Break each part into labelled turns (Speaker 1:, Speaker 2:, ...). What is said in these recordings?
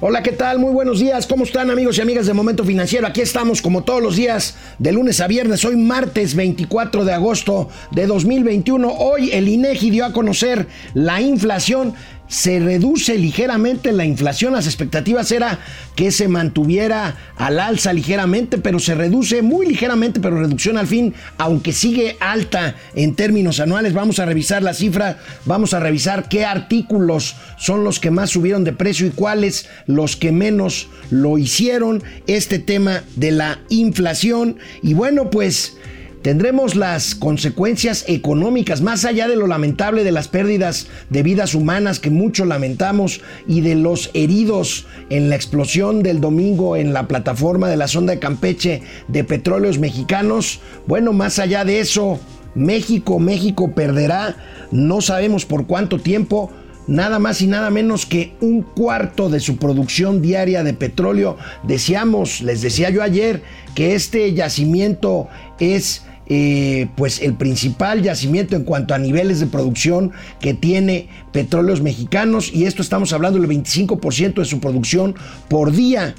Speaker 1: Hola, ¿qué tal? Muy buenos días. ¿Cómo están amigos y amigas de Momento Financiero? Aquí estamos como todos los días de lunes a viernes. Hoy martes 24 de agosto de 2021. Hoy el INEGI dio a conocer la inflación se reduce ligeramente la inflación. Las expectativas era que se mantuviera al alza ligeramente, pero se reduce muy ligeramente, pero reducción al fin, aunque sigue alta en términos anuales. Vamos a revisar la cifra, vamos a revisar qué artículos son los que más subieron de precio y cuáles los que menos lo hicieron. Este tema de la inflación. Y bueno, pues tendremos las consecuencias económicas, más allá de lo lamentable de las pérdidas de vidas humanas que mucho lamentamos y de los heridos en la explosión del domingo en la plataforma de la sonda de Campeche de petróleos mexicanos. Bueno, más allá de eso, México, México perderá, no sabemos por cuánto tiempo, nada más y nada menos que un cuarto de su producción diaria de petróleo. Decíamos, les decía yo ayer, que este yacimiento es eh, pues el principal yacimiento en cuanto a niveles de producción que tiene petróleos mexicanos y esto estamos hablando del 25% de su producción por día.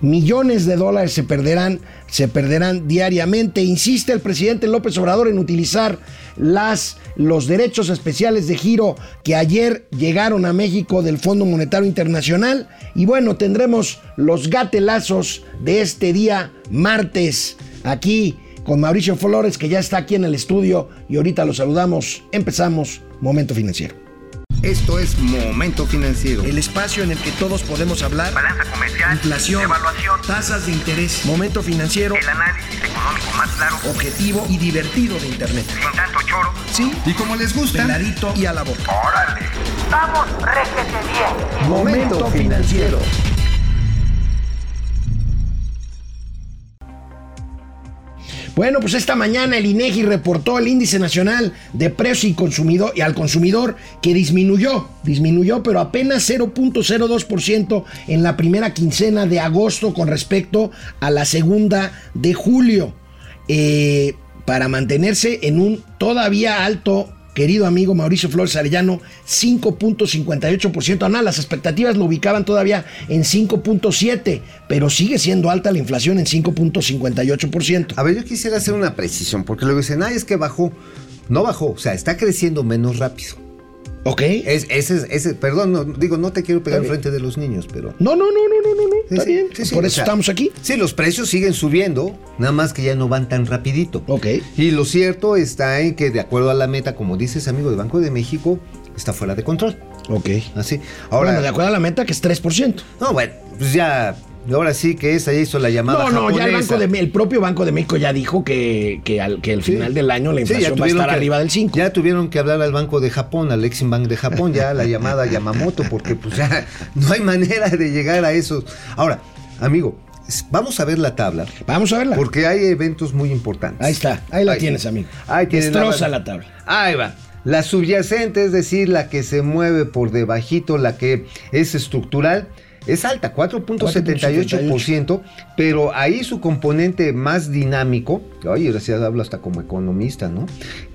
Speaker 1: Millones de dólares se perderán, se perderán diariamente. Insiste el presidente López Obrador en utilizar las, los derechos especiales de giro que ayer llegaron a México del Fondo Monetario Internacional. Y bueno, tendremos los gatelazos de este día martes aquí con Mauricio Flores, que ya está aquí en el estudio y ahorita lo saludamos. Empezamos Momento Financiero.
Speaker 2: Esto es Momento Financiero.
Speaker 1: El espacio en el que todos podemos hablar.
Speaker 3: Balanza comercial.
Speaker 1: Inflación.
Speaker 3: Evaluación.
Speaker 1: Tasas de interés. Momento Financiero.
Speaker 3: El análisis económico más claro.
Speaker 1: Objetivo y divertido de Internet.
Speaker 3: Sin tanto choro.
Speaker 1: Sí.
Speaker 2: Y como les gusta.
Speaker 1: Peladito y a la boca.
Speaker 3: Órale. Vamos, réjete bien.
Speaker 1: Momento Financiero. Bueno, pues esta mañana el INEGI reportó el índice nacional de precio y consumidor y al consumidor que disminuyó, disminuyó, pero apenas 0.02% en la primera quincena de agosto con respecto a la segunda de julio, eh, para mantenerse en un todavía alto querido amigo Mauricio Flores Arellano, 5.58% anual. Las expectativas lo ubicaban todavía en 5.7%, pero sigue siendo alta la inflación en 5.58%.
Speaker 2: A ver, yo quisiera hacer una precisión, porque luego dicen, ay, es que bajó. No bajó, o sea, está creciendo menos rápido.
Speaker 1: ¿Ok?
Speaker 2: Es, ese, es- ese, perdón, no, digo, no te quiero pegar
Speaker 1: bien.
Speaker 2: frente de los niños, pero...
Speaker 1: No, no, no, no, no, no, no. Está
Speaker 2: sí,
Speaker 1: bien.
Speaker 2: sí, sí,
Speaker 1: Por eso
Speaker 2: sea,
Speaker 1: estamos aquí.
Speaker 2: Sí, los precios siguen subiendo, nada más que ya no van tan rapidito.
Speaker 1: Ok.
Speaker 2: Y lo cierto está en que de acuerdo a la meta, como dices amigo del Banco de México, está fuera de control.
Speaker 1: Ok.
Speaker 2: Así.
Speaker 1: Ahora,
Speaker 2: Ahora,
Speaker 1: de acuerdo a la meta que es 3%.
Speaker 2: no, bueno, pues ya, ahora sí que esa ya hizo la llamada
Speaker 1: No, no, ya el,
Speaker 2: japonesa.
Speaker 1: banco de, el propio Banco de México ya dijo que, que al, que al
Speaker 2: Sí.
Speaker 1: final del año la
Speaker 2: Sí,
Speaker 1: inflación va a estar
Speaker 2: que-
Speaker 1: arriba del 5.
Speaker 2: Ya tuvieron que hablar al Banco de Japón, al Exim Bank de Japón, ya la llamada Yamamoto, porque pues ya no hay manera de llegar a eso. Ahora, amigo, vamos a ver la tabla,
Speaker 1: Vamos a verla.
Speaker 2: porque hay eventos muy importantes.
Speaker 1: Ahí está, ahí la
Speaker 2: Ahí.
Speaker 1: tienes, amigo.
Speaker 2: Ahí tienes
Speaker 1: Destroza
Speaker 2: la-
Speaker 1: la tabla.
Speaker 2: Ahí va. La subyacente, es decir, la que se mueve por debajito, la que es estructural, es alta, 4.78%, pero ahí su componente más dinámico, oye, ahora sí hablo hasta como economista, ¿no?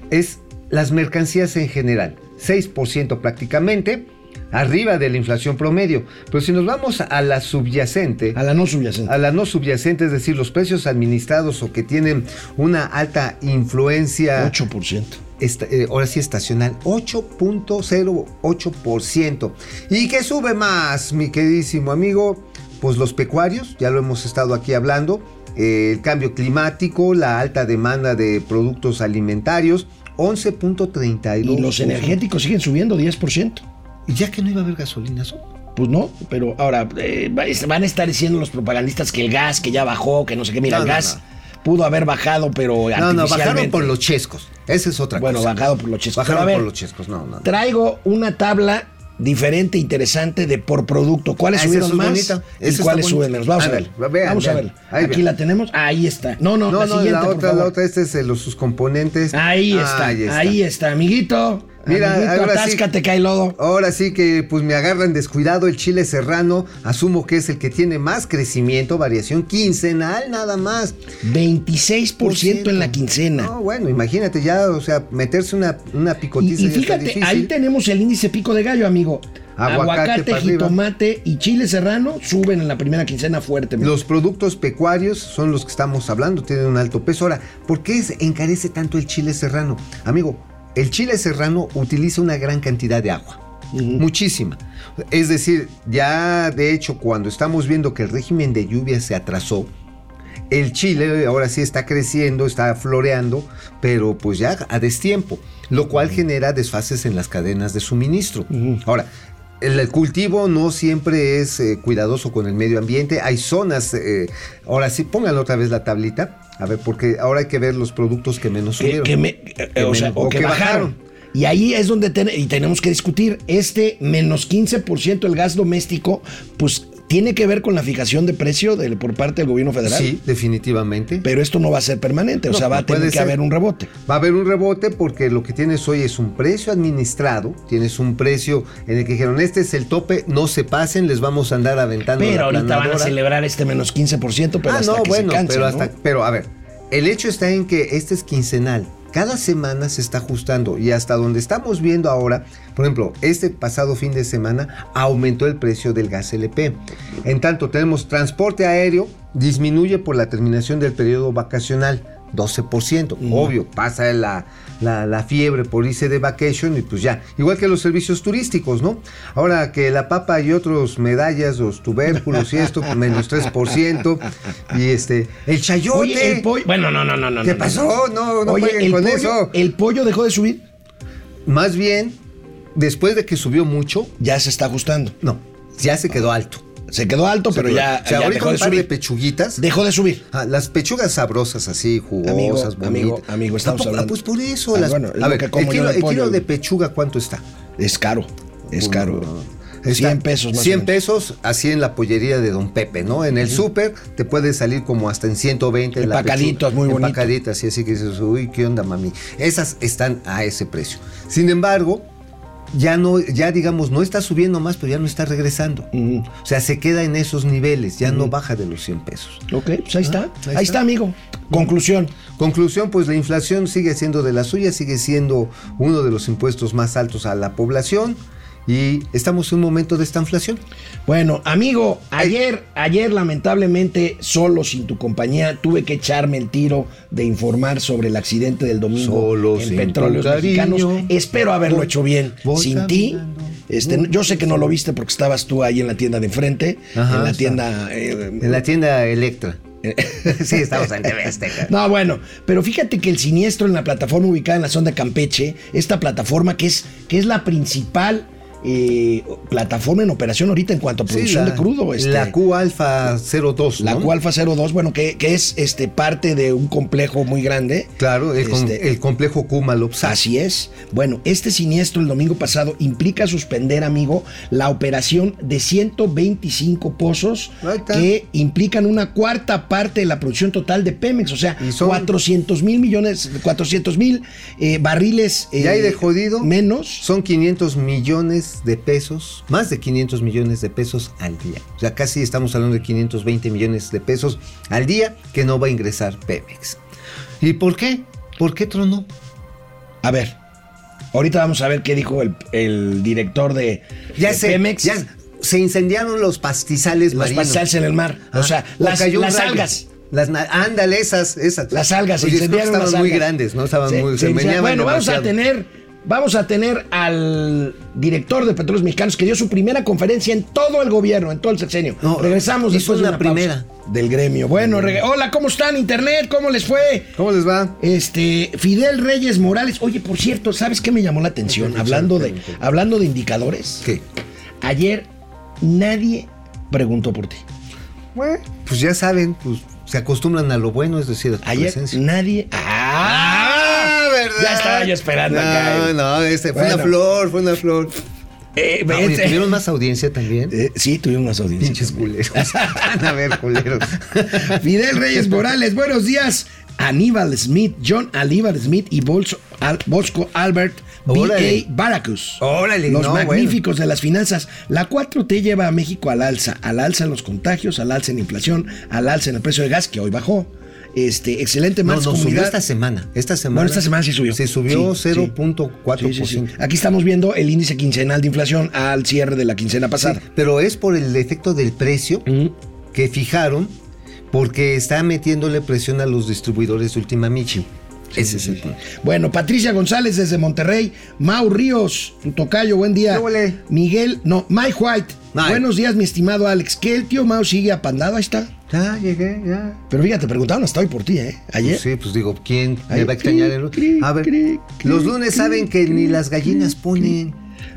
Speaker 2: Es las mercancías en general, 6% prácticamente, arriba de la inflación promedio. Pero si nos vamos a la subyacente,
Speaker 1: A la no subyacente.
Speaker 2: a la no subyacente, es decir, los precios administrados o que tienen una alta influencia
Speaker 1: 8%.
Speaker 2: Esta- eh, ahora sí estacional, 8.08%. ¿Y qué sube más, mi queridísimo amigo? Pues los pecuarios, ya lo hemos estado aquí hablando, eh, el cambio climático, la alta demanda de productos alimentarios, 11.32%.
Speaker 1: Y los energéticos siguen subiendo 10%.
Speaker 2: Y ya que no iba a haber gasolinas.
Speaker 1: Pues no, pero ahora eh, van a estar diciendo los propagandistas que el gas, que ya bajó, que no sé qué. Mira,
Speaker 2: No,
Speaker 1: el
Speaker 2: no,
Speaker 1: gas pudo haber bajado, pero
Speaker 2: No, no, bajaron por los chescos. Esa es otra
Speaker 1: Bueno,
Speaker 2: cosa.
Speaker 1: bajado por los chescos.
Speaker 2: Bajaron
Speaker 1: ver,
Speaker 2: por los chescos, no, no. no.
Speaker 1: Traigo una tabla diferente, interesante de por producto. ¿Cuáles
Speaker 2: Ah,
Speaker 1: subieron
Speaker 2: es
Speaker 1: más
Speaker 2: bonita.
Speaker 1: y cuáles suben menos? Vamos a,
Speaker 2: A
Speaker 1: ver.
Speaker 2: vean,
Speaker 1: Vamos a ver.
Speaker 2: Ahí
Speaker 1: Aquí
Speaker 2: vean.
Speaker 1: la tenemos. Ahí está. No, no,
Speaker 2: No,
Speaker 1: la
Speaker 2: no,
Speaker 1: siguiente,
Speaker 2: la
Speaker 1: por
Speaker 2: otra, la otra, este es los, sus componentes.
Speaker 1: Ahí está, ahí está, amiguito.
Speaker 2: Mira,
Speaker 1: amiguito,
Speaker 2: ahora sí-
Speaker 1: atáscate, cae lodo.
Speaker 2: Ahora sí que pues me agarran descuidado el chile serrano, asumo que es el que tiene más crecimiento, variación quincenal nada más.
Speaker 1: 26% en la quincena.
Speaker 2: No, bueno, imagínate ya, o sea, meterse una, una
Speaker 1: Y,
Speaker 2: picotiza
Speaker 1: y
Speaker 2: ya está
Speaker 1: fíjate, ahí tenemos el índice pico de gallo, amigo. Aguacate,
Speaker 2: arriba.
Speaker 1: jitomate y chile serrano suben en la primera quincena fuerte.
Speaker 2: Los productos pecuarios son los que estamos hablando, tienen un alto peso. Ahora, ¿por qué encarece tanto el chile serrano? Amigo, el chile serrano utiliza una gran cantidad de agua. Muchísima. Es decir, ya de hecho, cuando estamos viendo que el régimen de lluvia se atrasó, el chile ahora sí está creciendo, está floreando, pero pues ya a destiempo, lo cual genera desfases en las cadenas de suministro. Ahora, el cultivo no siempre es eh, cuidadoso con el medio ambiente. Hay zonas, eh, ahora sí, pónganlo otra vez la tablita, a ver, porque ahora hay que ver los productos que menos subieron.
Speaker 1: que me- o, sea, o que bajaron. Y ahí es donde ten- y tenemos que discutir. Este menos 15% del gas doméstico, pues tiene que ver con la fijación de precio por parte del gobierno federal.
Speaker 2: Sí, definitivamente.
Speaker 1: Pero esto no va a ser permanente, o
Speaker 2: No,
Speaker 1: sea, va a tener que
Speaker 2: ser.
Speaker 1: haber un rebote.
Speaker 2: Va a haber un rebote porque lo que tienes hoy es un precio administrado, tienes un precio en el que dijeron, este es el tope, no se pasen, les vamos a andar aventando
Speaker 1: Pero
Speaker 2: la
Speaker 1: ahorita van a
Speaker 2: planadora".
Speaker 1: celebrar este menos 15%, pero
Speaker 2: ah,
Speaker 1: hasta
Speaker 2: no,
Speaker 1: que
Speaker 2: bueno,
Speaker 1: se
Speaker 2: pero,
Speaker 1: ¿no?
Speaker 2: hasta, pero a ver, el hecho está en que este es quincenal. Cada semana se está ajustando y hasta donde estamos viendo ahora, por ejemplo, este pasado fin de semana aumentó el precio del gas LP. En tanto, tenemos transporte aéreo, disminuye por la terminación del periodo vacacional. 12%, obvio, pasa la, la, la fiebre por irse de vacation y pues ya, igual que los servicios turísticos, ¿no? Ahora que la papa y otros medallas, los tubérculos y esto, pues, menos 3%, y este, el chayote.
Speaker 1: Oye, el pollo. Bueno, no, no, no, no.
Speaker 2: ¿Qué
Speaker 1: no,
Speaker 2: pasó? No, no
Speaker 1: Oye, el
Speaker 2: con
Speaker 1: pollo,
Speaker 2: eso.
Speaker 1: El pollo dejó de subir,
Speaker 2: Más bien, después de que subió mucho,
Speaker 1: ya se está ajustando.
Speaker 2: no, ya se quedó alto.
Speaker 1: Se quedó alto, pero ya,
Speaker 2: o sea,
Speaker 1: ya
Speaker 2: ahorita
Speaker 1: dejó
Speaker 2: un
Speaker 1: de
Speaker 2: par de
Speaker 1: subir.
Speaker 2: pechuguitas.
Speaker 1: Dejó de subir.
Speaker 2: Ah, las pechugas sabrosas así, jugosas,
Speaker 1: Amigo, amigo, amigo, estamos.
Speaker 2: Ah,
Speaker 1: hablando-
Speaker 2: Pues por eso.
Speaker 1: Ah,
Speaker 2: las-
Speaker 1: bueno,
Speaker 2: a ver, el, kilo, el kilo de pechuga, ¿cuánto está?
Speaker 1: Es caro, es caro.
Speaker 2: Está
Speaker 1: 100 pesos más o
Speaker 2: 100
Speaker 1: menos.
Speaker 2: pesos así en la pollería de Don Pepe, ¿no? En el súper te puede salir como hasta en 120 la
Speaker 1: Empacaditos, muy bonito.
Speaker 2: Empacaditas, y así que dices, uy, ¿qué onda, mami? Esas están a ese precio. Sin embargo, ya no, ya digamos, no está subiendo más, pero ya no está regresando. O sea, se queda en esos niveles, ya no baja de los 100 pesos.
Speaker 1: Ok, pues ahí está.
Speaker 2: ahí
Speaker 1: ahí,
Speaker 2: está.
Speaker 1: está. amigo. Conclusión.
Speaker 2: Conclusión, pues la inflación sigue siendo de la suya, sigue siendo uno de los impuestos más altos a la población y estamos en un momento de esta inflación.
Speaker 1: Bueno, amigo, ayer, ayer lamentablemente, solo sin tu compañía, tuve que echarme el tiro de informar sobre el accidente del domingo
Speaker 2: Solo
Speaker 1: en Petróleos
Speaker 2: cariño.
Speaker 1: Mexicanos. Espero haberlo
Speaker 2: Voy-
Speaker 1: hecho bien. sin ti, este, yo sé que no lo viste porque estabas tú ahí en la tienda de enfrente,
Speaker 2: Ajá,
Speaker 1: en la tienda... eh,
Speaker 2: En la tienda Electra. sí, estamos en TV Azteca.
Speaker 1: No, bueno, pero fíjate que el siniestro en la plataforma ubicada en la zona de Campeche, esta plataforma que es, que es la principal eh, plataforma en operación ahorita en cuanto a
Speaker 2: Sí,
Speaker 1: producción
Speaker 2: la,
Speaker 1: de crudo. este,
Speaker 2: la Q Alfa 02,
Speaker 1: La
Speaker 2: ¿no?
Speaker 1: Cualfa 02, bueno, que, que es este, parte de un complejo muy grande.
Speaker 2: Claro, el,
Speaker 1: Este,
Speaker 2: el complejo Kumalopsa.
Speaker 1: Así es. Bueno, este siniestro el domingo pasado implica suspender, amigo, la operación de 125 pozos que implican una cuarta parte de la producción total de Pemex, o sea,
Speaker 2: son-
Speaker 1: 400 mil millones, 400 mil eh, barriles
Speaker 2: Y hay
Speaker 1: eh,
Speaker 2: de jodido.
Speaker 1: menos.
Speaker 2: Son 500 millones de pesos, más de 500 millones de pesos al día. O sea, casi estamos hablando de 520 millones de pesos al día que no va a ingresar Pemex. ¿Y por qué? ¿Por qué tronó?
Speaker 1: A ver, ahorita vamos a ver qué dijo el, el director de,
Speaker 2: Ya
Speaker 1: de
Speaker 2: sé,
Speaker 1: Pemex.
Speaker 2: ya se incendiaron los pastizales
Speaker 1: Los
Speaker 2: marinos.
Speaker 1: pastizales en el mar.
Speaker 2: Ah,
Speaker 1: o sea,
Speaker 2: o
Speaker 1: las, las algas.
Speaker 2: Las, ándale, esas, esas.
Speaker 1: Las algas, se
Speaker 2: Oye, que
Speaker 1: incendiaron
Speaker 2: estaban
Speaker 1: las
Speaker 2: muy
Speaker 1: algas.
Speaker 2: grandes, ¿no? Estaban muy, se
Speaker 1: Bueno, vamos a tener, vamos a tener al director de Petróleos Mexicanos que dio su primera conferencia en todo el gobierno, en todo el sexenio.
Speaker 2: No,
Speaker 1: Regresamos después de
Speaker 2: una
Speaker 1: pausa
Speaker 2: primera.
Speaker 1: del gremio. Bueno, reg- hola, ¿cómo están? Internet, ¿cómo les fue?
Speaker 2: ¿Cómo les va?
Speaker 1: Este, Fidel Reyes Morales. Oye, por cierto, ¿sabes qué me llamó la atención?
Speaker 2: ¿Qué,
Speaker 1: Hablando de, hablando de indicadores.
Speaker 2: ¿Qué?
Speaker 1: Ayer nadie preguntó por ti.
Speaker 2: Bueno, pues ya saben, pues se acostumbran a lo bueno, es decir, a tu
Speaker 1: Ayer
Speaker 2: presencia.
Speaker 1: nadie. ¡Ah!
Speaker 2: ¿Verdad?
Speaker 1: Ya estaba yo esperando
Speaker 2: no,
Speaker 1: acá.
Speaker 2: No, este, fue
Speaker 1: Bueno.
Speaker 2: una flor, fue una flor.
Speaker 1: Eh,
Speaker 2: Ah, oye, ¿Tuvieron más audiencia también?
Speaker 1: Eh, sí, tuvimos más audiencias.
Speaker 2: Pinches culeros. Van a ver, culeros.
Speaker 1: Fidel Reyes Morales, buenos días. Aníbal Smith, John Aníbal Smith y Bolso- Al- Bosco Albert. B.A. Baracus.
Speaker 2: Órale,
Speaker 1: Los
Speaker 2: no,
Speaker 1: magníficos de las finanzas. La 4T lleva a México al alza. Al alza en los contagios, al alza en la inflación, al alza en el precio del gas, que hoy bajó. Este, excelente
Speaker 2: No, no, subió esta semana. Esta semana.
Speaker 1: Bueno, esta semana sí subió.
Speaker 2: Se subió
Speaker 1: Sí, sí.
Speaker 2: 0.4%.
Speaker 1: Sí. Aquí estamos viendo el índice quincenal de inflación al cierre de la quincena pasada.
Speaker 2: pero es por el efecto del precio que fijaron porque está metiéndole presión a los distribuidores de Última Michi. Ese es el punto.
Speaker 1: Bueno, Patricia González desde Monterrey, Mau Ríos, tu tocayo, buen día.
Speaker 2: ¿Qué?
Speaker 1: Miguel, no, Mike White.
Speaker 2: Mike.
Speaker 1: Buenos días, mi estimado Alex. Que el tío Mau sigue apandado, ahí está.
Speaker 2: Ya llegué, ya.
Speaker 1: Pero fíjate, preguntaban hasta hoy por ti, ¿eh? Ayer.
Speaker 2: Pues sí, pues digo, ¿quién me va a extrañar? el- A ver, los lunes saben que ni las gallinas ponen.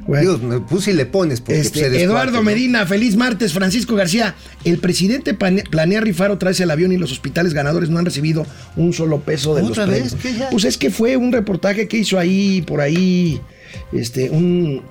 Speaker 1: Bueno.
Speaker 2: Digo, me puse y le pones porque
Speaker 1: Este,
Speaker 2: pues,
Speaker 1: Eduardo. Medina, feliz martes. Francisco García, el presidente planea rifar otra vez el avión y los hospitales ganadores no han recibido un solo peso de los
Speaker 2: ¿Otra vez?
Speaker 1: premios.
Speaker 2: ¿Qué ya?
Speaker 1: Pues es que fue un reportaje que hizo ahí, por ahí, este, un...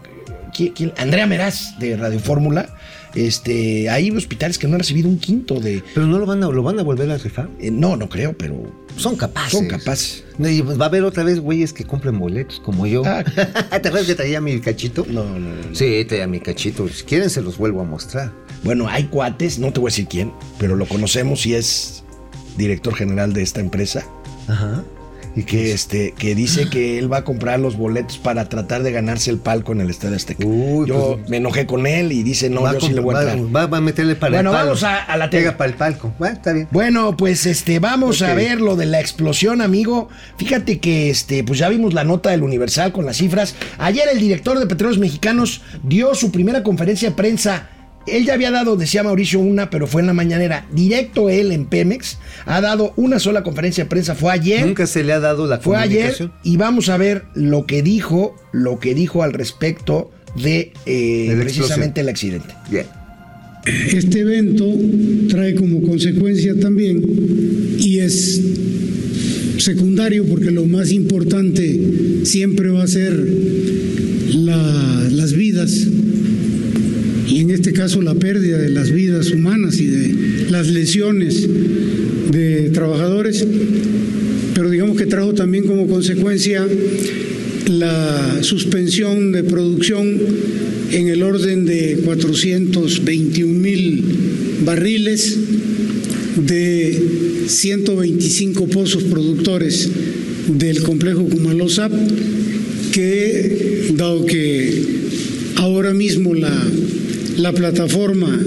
Speaker 1: ¿quién- quién? Andrea Meraz de Radio Fórmula. Este, hay hospitales que no han recibido un quinto de...
Speaker 2: Pero no lo van a, lo van a volver a rifar.
Speaker 1: eh, no, no creo, pero
Speaker 2: Son capaces.
Speaker 1: son capaces.
Speaker 2: No, y va a haber otra vez güeyes que compren boletos como yo.
Speaker 1: Ah.
Speaker 2: ¿Te acuerdas que traía mi cachito?
Speaker 1: No, no, no. no.
Speaker 2: Sí, traía mi cachito. Si quieren se los vuelvo a mostrar.
Speaker 1: Bueno, hay cuates, no te voy a decir quién, pero lo conocemos y es director general de esta empresa.
Speaker 2: Ajá.
Speaker 1: Y que este que dice que él va a comprar los boletos para tratar de ganarse el palco en el Estadio Azteca.
Speaker 2: Uy,
Speaker 1: yo
Speaker 2: pues-
Speaker 1: me enojé con él y dice, no, yo sí le voy a entrar.
Speaker 2: va- va a meterle para
Speaker 1: Bueno,
Speaker 2: el palo.
Speaker 1: vamos a- a la tele.
Speaker 2: Pega para el palco. Bueno, está bien.
Speaker 1: Bueno, pues este vamos a ver lo de la explosión, amigo. Fíjate que este pues ya vimos la nota del Universal con las cifras. Ayer el director de Petróleos Mexicanos dio su primera conferencia de prensa. Él ya había dado, decía Mauricio, una, pero fue en la mañanera. Directo él en Pemex. Ha dado una sola conferencia de prensa. Fue ayer.
Speaker 2: Nunca se le ha dado la
Speaker 1: Fue ayer y vamos a ver lo que dijo, lo que dijo al respecto de eh,
Speaker 2: De la
Speaker 1: precisamente el accidente.
Speaker 2: Bien.
Speaker 4: Este evento trae como consecuencia también, y es secundario porque lo más importante siempre va a ser la- las vidas, y en este caso la pérdida de las vidas humanas y de las lesiones de trabajadores, pero digamos que trajo también como consecuencia la suspensión de producción en el orden de 421 mil barriles de 125 pozos productores del complejo Kumalosap, que dado que ahora mismo la, la plataforma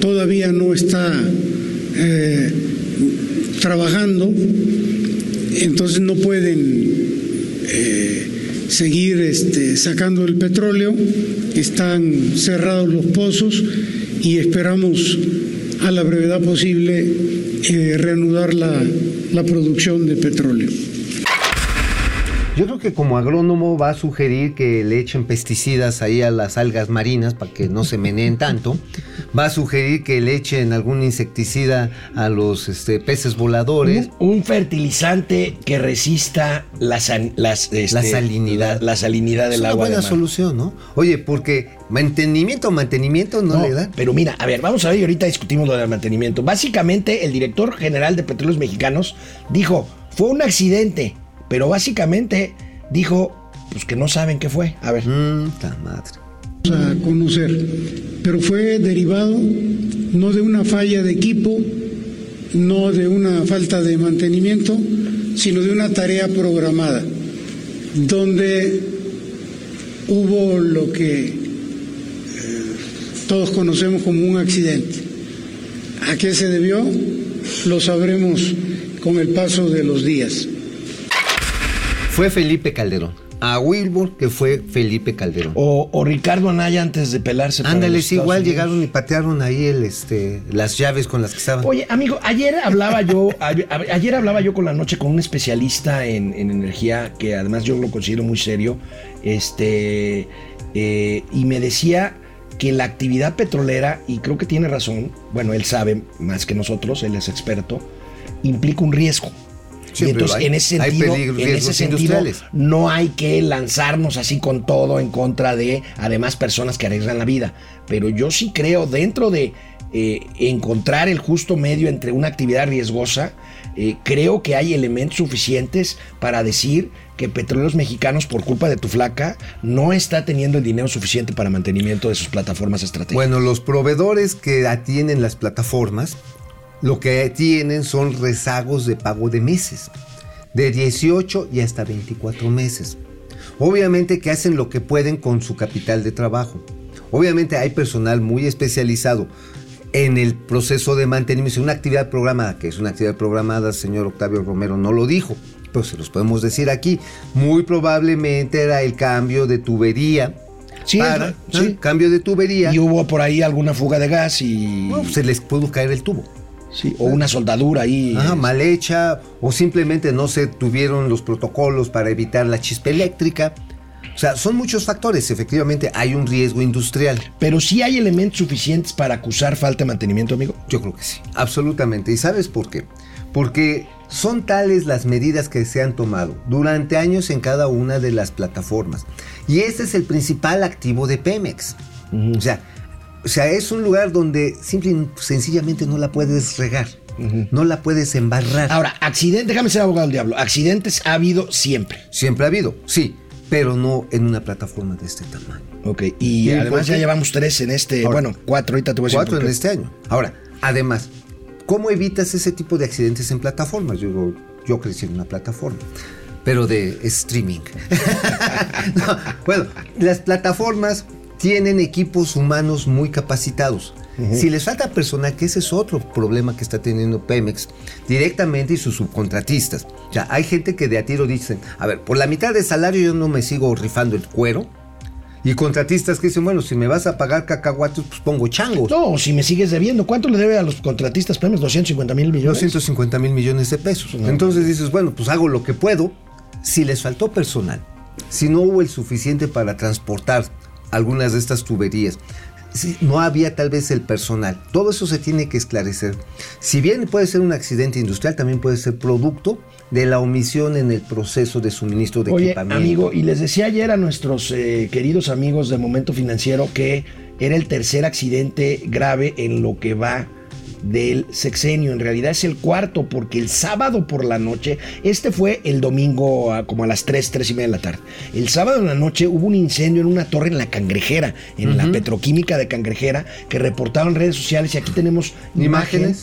Speaker 4: todavía no está eh, trabajando, entonces no pueden eh, seguir este, sacando el petróleo, están cerrados los pozos y esperamos a la brevedad posible eh, reanudar la, la producción de petróleo.
Speaker 2: Yo creo que como agrónomo va a sugerir que le echen pesticidas ahí a las algas marinas para que no se meneen tanto. Va a sugerir que le echen algún insecticida a los este, peces voladores.
Speaker 1: Un, un fertilizante que resista la, san- las, este,
Speaker 2: La salinidad.
Speaker 1: La, la salinidad
Speaker 2: Es
Speaker 1: del
Speaker 2: una
Speaker 1: agua.
Speaker 2: buena
Speaker 1: de mar.
Speaker 2: solución, ¿no? Oye, porque mantenimiento, mantenimiento no,
Speaker 1: No,
Speaker 2: le dan.
Speaker 1: pero mira, a ver, vamos a ver y ahorita discutimos lo del mantenimiento. Básicamente, el director general de Petróleos Mexicanos dijo, fue un accidente, pero básicamente dijo, pues que no saben qué fue. A ver.
Speaker 2: Mmm, ta madre.
Speaker 4: a conocer, pero fue derivado no de una falla de equipo, no de una falta de mantenimiento, sino de una tarea programada, donde hubo lo que eh, todos conocemos como un accidente. ¿A qué se debió? Lo sabremos con el paso de los días.
Speaker 2: Fue Felipe Calderón. A Wilbur, que fue Felipe Calderón.
Speaker 1: O, o Ricardo Anaya antes de pelarse. para
Speaker 2: Ándale,
Speaker 1: los
Speaker 2: sí,
Speaker 1: Estados
Speaker 2: igual
Speaker 1: Unidos.
Speaker 2: llegaron y patearon ahí el, este, las llaves con las que estaban.
Speaker 1: Oye, amigo, ayer hablaba yo, a- a- ayer hablaba yo con la noche con un especialista en, en energía que además yo lo considero muy serio, este, eh, y me decía que la actividad petrolera, y creo que tiene razón, bueno, él sabe más que nosotros, él es experto, implica un riesgo. Y entonces,
Speaker 2: hay.
Speaker 1: en ese
Speaker 2: Hay
Speaker 1: sentido,
Speaker 2: peligros,
Speaker 1: en ese sentido no hay que lanzarnos así con todo en contra de, además, personas que arriesgan la vida. Pero yo sí creo, dentro de eh, encontrar el justo medio entre una actividad riesgosa, eh, creo que hay elementos suficientes para decir que Petróleos Mexicanos, por culpa de tu flaca, no está teniendo el dinero suficiente para mantenimiento de sus plataformas estratégicas.
Speaker 2: Bueno, los proveedores que atienden las plataformas lo que tienen son rezagos de pago de meses, de 18 y hasta 24 meses. Obviamente que hacen lo que pueden con su capital de trabajo. Obviamente hay personal muy especializado en el proceso de mantenimiento, una actividad programada, que es una actividad programada, señor Octavio Romero no lo dijo, pero se los podemos decir aquí. Muy probablemente era el cambio de tubería.
Speaker 1: Sí,
Speaker 2: para,
Speaker 1: ajá, sí.
Speaker 2: ¿eh? Cambio de tubería.
Speaker 1: Y hubo por ahí alguna fuga de gas y.
Speaker 2: Bueno, se les pudo caer el tubo.
Speaker 1: Sí, o una soldadura ahí.
Speaker 2: Ajá,
Speaker 1: eh,
Speaker 2: mal hecha o simplemente no se tuvieron los protocolos para evitar la chispa eléctrica. O sea, son muchos factores. Efectivamente, hay un riesgo industrial.
Speaker 1: Pero sí hay elementos suficientes para acusar falta de mantenimiento, amigo.
Speaker 2: Yo creo que sí, absolutamente. ¿Y sabes por qué? Porque son tales las medidas que se han tomado durante años en cada una de las plataformas. Y este es el principal activo de Pemex. O sea, o sea, es un lugar donde simple y sencillamente no la puedes regar. No la puedes embarrar.
Speaker 1: Ahora, accidente, déjame ser abogado del diablo. Accidentes ha habido siempre.
Speaker 2: Siempre ha habido, sí, pero no en una plataforma de este tamaño.
Speaker 1: Ok, y
Speaker 2: ¿Y por
Speaker 1: además ya llevamos tres en este.
Speaker 2: Ahora,
Speaker 1: bueno, cuatro, ahorita te voy a decir.
Speaker 2: Cuatro en este año. Ahora, además, ¿cómo evitas ese tipo de accidentes en plataformas? Yo, yo crecí en una plataforma, pero de streaming. No, bueno, las plataformas tienen equipos humanos muy capacitados. Si les falta personal, que ese es otro problema que está teniendo Pemex directamente y sus subcontratistas. O sea, hay gente que de a tiro dicen, a ver, por la mitad de salario yo no me sigo rifando el cuero. Y contratistas que dicen, bueno, si me vas a pagar cacahuatos, pues pongo changos.
Speaker 1: No, si me sigues debiendo, ¿cuánto le debe a los contratistas Pemex? 250 mil millones.
Speaker 2: 250 mil millones de pesos. Entonces dices, bueno, pues hago lo que puedo. Si les faltó personal, si no hubo el suficiente para transportar algunas de estas tuberías, no había tal vez el personal, todo eso se tiene que esclarecer. Si bien puede ser un accidente industrial, también puede ser producto de la omisión en el proceso de suministro de
Speaker 1: Oye,
Speaker 2: equipamiento.
Speaker 1: amigo, y les decía ayer a nuestros eh, queridos amigos de Momento Financiero que era el tercer accidente grave en lo que va del sexenio. En realidad es el cuarto, porque el sábado por la noche, este fue el domingo a- como a las 3, 3 y media de la tarde. El sábado en la noche hubo un incendio en una torre en la Cangrejera, en la petroquímica de Cangrejera, que reportaron en redes sociales. Y aquí tenemos
Speaker 2: Imágenes,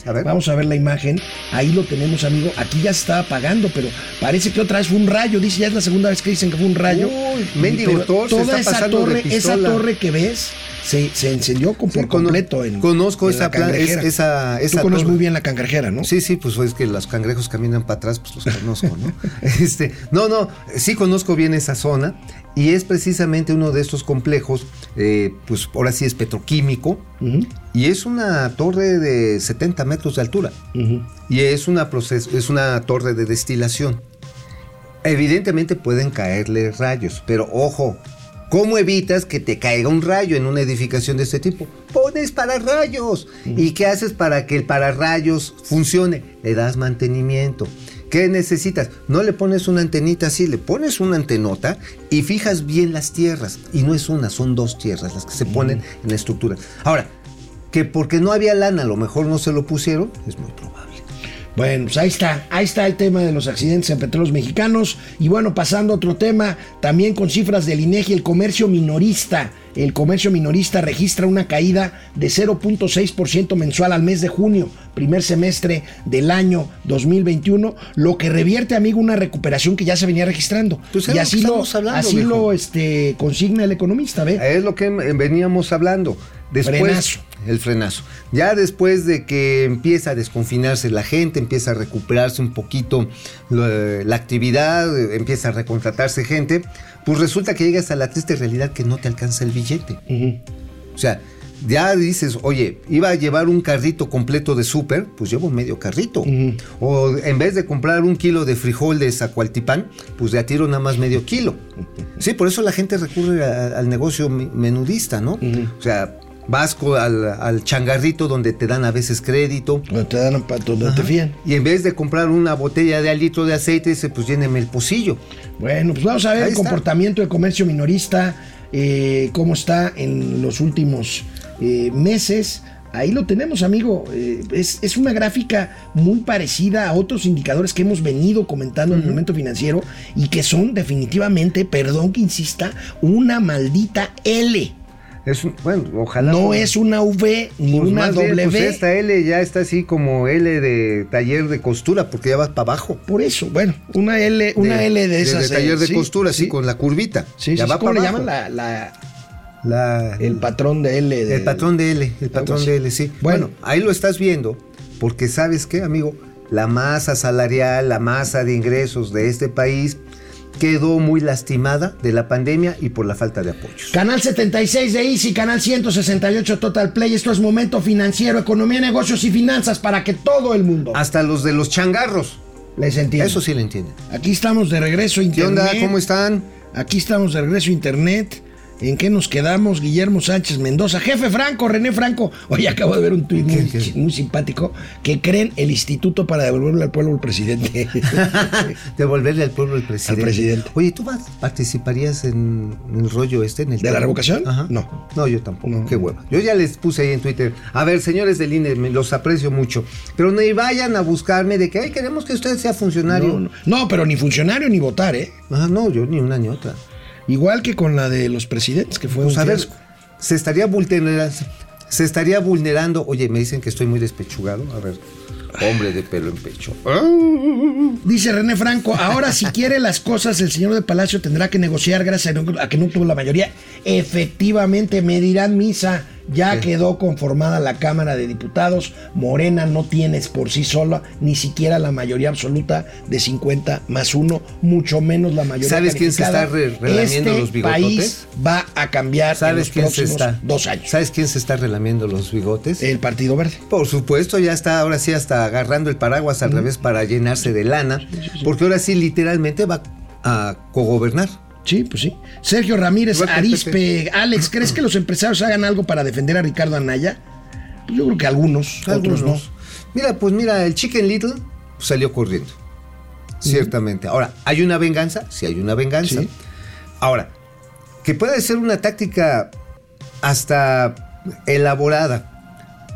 Speaker 1: imágenes.
Speaker 2: a ver.
Speaker 1: Vamos a ver la imagen. Ahí lo tenemos, amigo. Aquí ya se estaba apagando, pero parece que otra vez fue un rayo. Dice, ya es la segunda vez que dicen que fue un rayo.
Speaker 2: Uy, mendigo
Speaker 1: toda
Speaker 2: está
Speaker 1: esa torre, esa torre que ves se, se encendió con- por completo. En,
Speaker 2: conozco
Speaker 1: en la
Speaker 2: esa plan-
Speaker 1: cangrejera.
Speaker 2: es- esa-
Speaker 1: Tú
Speaker 2: esa
Speaker 1: conoces
Speaker 2: torre.
Speaker 1: muy bien la cangrejera, ¿no?
Speaker 2: Sí, sí, pues es que los cangrejos caminan para atrás, pues los conozco, ¿no? este, no, no, sí conozco bien esa zona y es precisamente uno de estos complejos, eh, pues ahora sí es petroquímico y es una torre de 70 metros de altura y es una, proceso, es una torre de destilación. Evidentemente pueden caerle rayos, pero ojo, ¿cómo evitas que te caiga un rayo en una edificación de este tipo? Pones pararrayos. ¿Y qué haces para que el pararrayos funcione? Le das mantenimiento. ¿Qué necesitas? No le pones una antenita así, le pones una antenota y fijas bien las tierras. Y no es una, son dos tierras las que se ponen en la estructura. Ahora, que porque no había lana, a lo mejor no se lo pusieron, es muy probable.
Speaker 1: Bueno, pues ahí está, ahí está el tema de los accidentes en petróleos mexicanos. Y bueno, pasando a otro tema, también con cifras del INEGI, el comercio minorista. El comercio minorista registra una caída de 0.6% mensual al mes de junio, primer semestre del año 2021, lo que revierte, amigo, una recuperación que ya se venía registrando.
Speaker 2: Pues
Speaker 1: y así lo,
Speaker 2: hablando,
Speaker 1: así
Speaker 2: viejo.
Speaker 1: lo este, consigna el economista, ¿ve?
Speaker 2: Es lo que veníamos hablando. Después,
Speaker 1: Frenazo.
Speaker 2: El frenazo. Ya después de que empieza a desconfinarse la gente, empieza a recuperarse un poquito la actividad, empieza a recontratarse gente, pues resulta que llegas a la triste realidad que no te alcanza el billete. O sea, ya dices, oye, iba a llevar un carrito completo de súper, pues llevo medio carrito. O en vez de comprar un kilo de frijol de Zacualtipán, pues de a tiro nada más medio kilo. Sí, por eso la gente recurre a- al negocio menudista, ¿no? O sea, vas al, al changarrito donde te dan a veces crédito.
Speaker 1: Donde te dan donde te fían.
Speaker 2: Y en vez de comprar una botella de al litro de aceite, dice, pues lléneme el pocillo.
Speaker 1: Bueno, pues vamos a ver
Speaker 2: Ahí
Speaker 1: el
Speaker 2: está.
Speaker 1: comportamiento del comercio minorista, eh, cómo está en los últimos eh, meses. Ahí lo tenemos, amigo. Eh, es, es una gráfica muy parecida a otros indicadores que hemos venido comentando en el momento financiero y que son definitivamente, perdón que insista, una maldita L.
Speaker 2: Es un- bueno, ojalá.
Speaker 1: No es una V ni
Speaker 2: Pues
Speaker 1: una
Speaker 2: más bien,
Speaker 1: W.
Speaker 2: pues esta L ya está así como L de taller de costura, porque ya vas para abajo.
Speaker 1: Por eso, bueno, una L, una L de esas.
Speaker 2: De, taller
Speaker 1: eh,
Speaker 2: de
Speaker 1: sí,
Speaker 2: costura, así
Speaker 1: sí.
Speaker 2: con la curvita.
Speaker 1: Sí,
Speaker 2: ya
Speaker 1: sí,
Speaker 2: va
Speaker 1: ¿cómo
Speaker 2: para
Speaker 1: le
Speaker 2: abajo.
Speaker 1: llaman la, la-
Speaker 2: La-
Speaker 1: el patrón de L? de-
Speaker 2: El patrón de L, el patrón de L, sí.
Speaker 1: Bueno.
Speaker 2: Bueno, ahí lo estás viendo, porque sabes qué, amigo, la masa salarial, la masa de ingresos de este país quedó muy lastimada de la pandemia y por la falta de apoyos.
Speaker 1: Canal 76 de Easy, canal 168 Total Play. Esto es Momento Financiero, Economía, Negocios y Finanzas para que todo el mundo
Speaker 2: Hasta los de los changarros,
Speaker 1: les entienda.
Speaker 2: eso sí le entienden.
Speaker 1: Aquí estamos de regreso a
Speaker 2: ¿Qué
Speaker 1: Internet.
Speaker 2: onda? ¿Cómo están?
Speaker 1: Aquí estamos de regreso a Internet. ¿En qué nos quedamos? Guillermo Sánchez Mendoza, jefe Franco, René Franco. Hoy acabo de ver un tuit muy, simpático que creen el instituto para devolverle al pueblo al presidente.
Speaker 2: Devolverle al pueblo el presidente.
Speaker 1: Al presidente.
Speaker 2: Oye, ¿tú vas- participarías en el rollo este? En el
Speaker 1: ¿De la revocación?
Speaker 2: Ajá.
Speaker 1: No.
Speaker 2: No, yo tampoco.
Speaker 1: No.
Speaker 2: Qué hueva. Yo ya les puse ahí en Twitter. A ver, señores del INE, me los aprecio mucho. Pero no vayan a buscarme de que "Ay, queremos que usted sea funcionario.
Speaker 1: No, no. No, pero ni funcionario ni votar, ¿eh?
Speaker 2: Ah, no, yo ni una ni otra.
Speaker 1: Igual que con la de los presidentes, que fue
Speaker 2: Pues
Speaker 1: un
Speaker 2: a ver, se estaría vulnerando. Se estaría vulnerando. Oye, me dicen que estoy muy despechugado. A ver, hombre de pelo en pecho.
Speaker 1: Dice René Franco, ahora si quiere las cosas, el señor de Palacio tendrá que negociar gracias a no- a que no tuvo la mayoría. Efectivamente, me dirán misa, ya quedó conformada la Cámara de Diputados. Morena no tienes por sí sola ni siquiera la mayoría absoluta de 50 más 1, mucho menos la mayoría
Speaker 2: ¿Sabes quién se está re- relamiendo
Speaker 1: este
Speaker 2: los bigototes?
Speaker 1: país va a cambiar en
Speaker 2: ¿Sabes
Speaker 1: los
Speaker 2: quién se
Speaker 1: próximos
Speaker 2: está?
Speaker 1: dos años.
Speaker 2: ¿Sabes quién se está relamiendo los bigotes?
Speaker 1: El Partido Verde.
Speaker 2: Por supuesto, ya está ahora sí hasta agarrando el paraguas al revés para llenarse de lana, porque ahora sí literalmente va a cogobernar.
Speaker 1: Sí, pues sí. Sergio Ramírez, Arispe, Alex, ¿crees que los empresarios hagan algo para defender a Ricardo Anaya? Pues yo creo que algunos, otros no.
Speaker 2: Algunos. Mira, pues mira, el Chicken Little salió corriendo. Ciertamente. Ahora, ¿hay una venganza? Sí, hay una venganza.
Speaker 1: Sí.
Speaker 2: Ahora, que puede ser una táctica hasta elaborada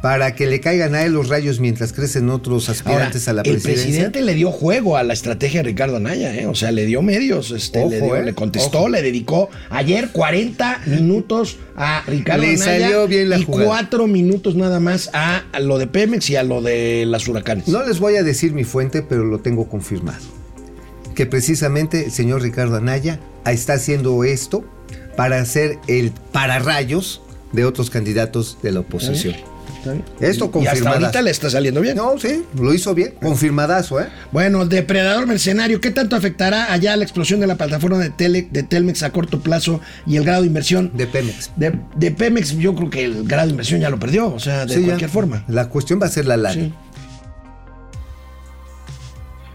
Speaker 2: para que le caigan a él los rayos mientras crecen otros
Speaker 1: Ahora,
Speaker 2: aspirantes a la
Speaker 1: el
Speaker 2: presidencia.
Speaker 1: presidente le dio juego a la estrategia de Ricardo Anaya, ¿eh? o sea, le dio medios, este,
Speaker 2: Ojo,
Speaker 1: le, dio-
Speaker 2: ¿eh?
Speaker 1: le contestó,
Speaker 2: Ojo.
Speaker 1: le dedicó ayer 40 minutos a Ricardo
Speaker 2: Le
Speaker 1: Anaya
Speaker 2: salió bien la
Speaker 1: y
Speaker 2: jugada.
Speaker 1: 4 minutos nada más a, a lo de Pemex y a lo de las huracanes.
Speaker 2: No les voy a decir mi fuente, pero lo tengo confirmado. Que precisamente el señor Ricardo Anaya está haciendo esto para hacer el pararrayos de otros candidatos de la oposición.
Speaker 1: ¿Está
Speaker 2: Esto
Speaker 1: Y hasta ahorita le está saliendo bien.
Speaker 2: No, sí, lo hizo bien, confirmadazo, ¿eh?
Speaker 1: Bueno, depredador mercenario, ¿qué tanto afectará allá la explosión de la plataforma de, Tele, de Telmex a corto plazo y el grado de inversión?
Speaker 2: De Pemex.
Speaker 1: De, de Pemex, yo creo que el grado de inversión ya lo perdió, o sea, de
Speaker 2: Sí, ya.
Speaker 1: cualquier forma.
Speaker 2: La cuestión va a ser la lana.
Speaker 1: Sí.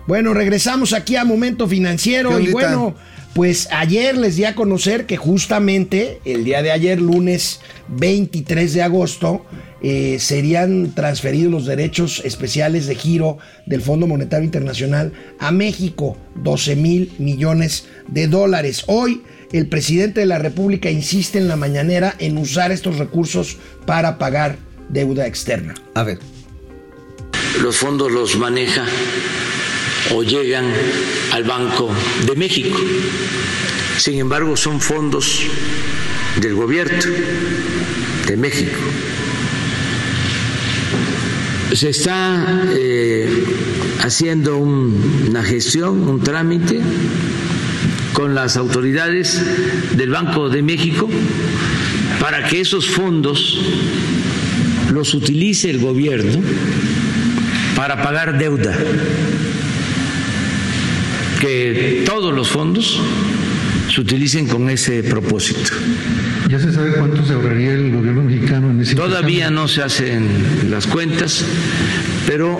Speaker 1: Bueno, regresamos aquí a Momento Financiero
Speaker 2: ¿Qué
Speaker 1: y bueno, pues ayer les di a conocer que justamente el día de ayer, lunes 23 de agosto, eh, serían transferidos los derechos especiales de giro del Fondo Monetario Internacional a México, 12 mil millones de dólares. Hoy el presidente de la República insiste en la mañanera en usar estos recursos para pagar deuda externa.
Speaker 2: A ver,
Speaker 5: los fondos los maneja o llegan al Banco de México. Sin embargo, son fondos del gobierno de México. Se está eh, haciendo un- una gestión, un trámite con las autoridades del Banco de México para que esos fondos los utilice el gobierno para pagar deuda, que todos los fondos se utilicen con ese propósito.
Speaker 6: ¿Ya se sabe cuánto se ahorraría el gobierno mexicano en ese
Speaker 5: Todavía no se hacen las cuentas, pero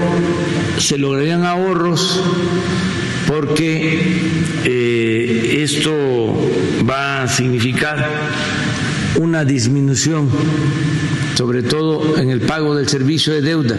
Speaker 5: se lograrían ahorros porque eh, esto va a significar una disminución, sobre todo en el pago del servicio de deuda.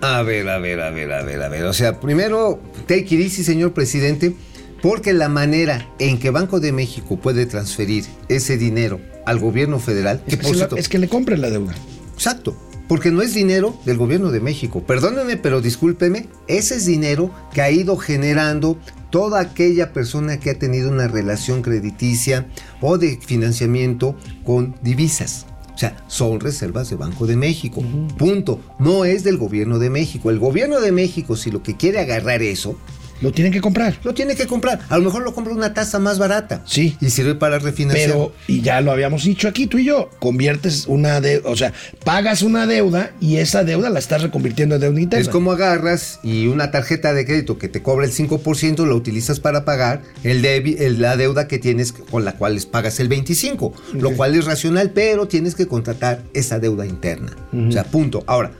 Speaker 2: a ver, a ver, a ver, a ver, a ver. O sea, primero, take it easy, señor presidente, porque la manera en que Banco de México puede transferir ese dinero al gobierno federal,
Speaker 1: Es
Speaker 2: que
Speaker 1: que,
Speaker 2: por
Speaker 1: se la-
Speaker 2: cierto-
Speaker 1: es que le compren la deuda.
Speaker 2: Exacto. Porque no es dinero del gobierno de México. Perdónenme, pero discúlpeme. Ese es dinero que ha ido generando toda aquella persona que ha tenido una relación crediticia o de financiamiento con divisas. O sea, son reservas de Banco de México. Punto. No es del gobierno de México. El gobierno de México, si lo que quiere agarrar eso,
Speaker 1: Lo tienen que comprar.
Speaker 2: lo tiene que comprar. A lo mejor lo compra una tasa más barata.
Speaker 1: Sí.
Speaker 2: Y sirve para refinanciar.
Speaker 1: Pero, y ya lo habíamos dicho aquí tú y yo, conviertes una deuda, o sea, pagas una deuda y esa deuda la estás reconvirtiendo en deuda interna.
Speaker 2: Es como agarras y una tarjeta de crédito que te cobra el 5% la utilizas para pagar el el- la deuda que tienes con la cual les pagas el 25%, lo cual es racional, pero tienes que contratar esa deuda interna. O sea, punto. Ahora,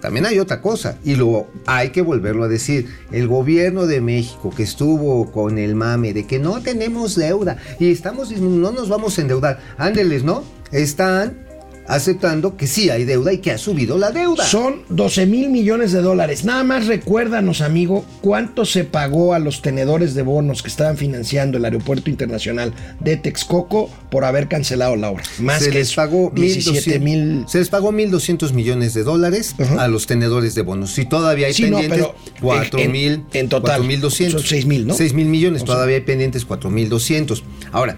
Speaker 2: también hay otra cosa y lo hay que volverlo a decir. El gobierno de México que estuvo con el mame de que no tenemos deuda y estamos no nos vamos a endeudar. Ándeles, ¿no? Están aceptando que sí hay deuda y que ha subido la deuda.
Speaker 1: Son 12 mil millones de dólares. Nada más recuérdanos, amigo, cuánto se pagó a los tenedores de bonos que estaban financiando el aeropuerto internacional de Texcoco por haber cancelado la obra. Más
Speaker 2: se
Speaker 1: que
Speaker 2: les
Speaker 1: eso,
Speaker 2: pagó
Speaker 1: 17 mil.
Speaker 2: 1.200 se les pagó 1.200 millones de dólares a los tenedores de bonos. Si todavía hay
Speaker 1: Sí, no,
Speaker 2: pendientes,
Speaker 1: pero
Speaker 2: 4.000
Speaker 1: en- en total,
Speaker 2: 4.200.
Speaker 1: son 6,000, ¿no?
Speaker 2: 6 mil millones,
Speaker 1: O sea-
Speaker 2: todavía hay pendientes 4.200. Ahora,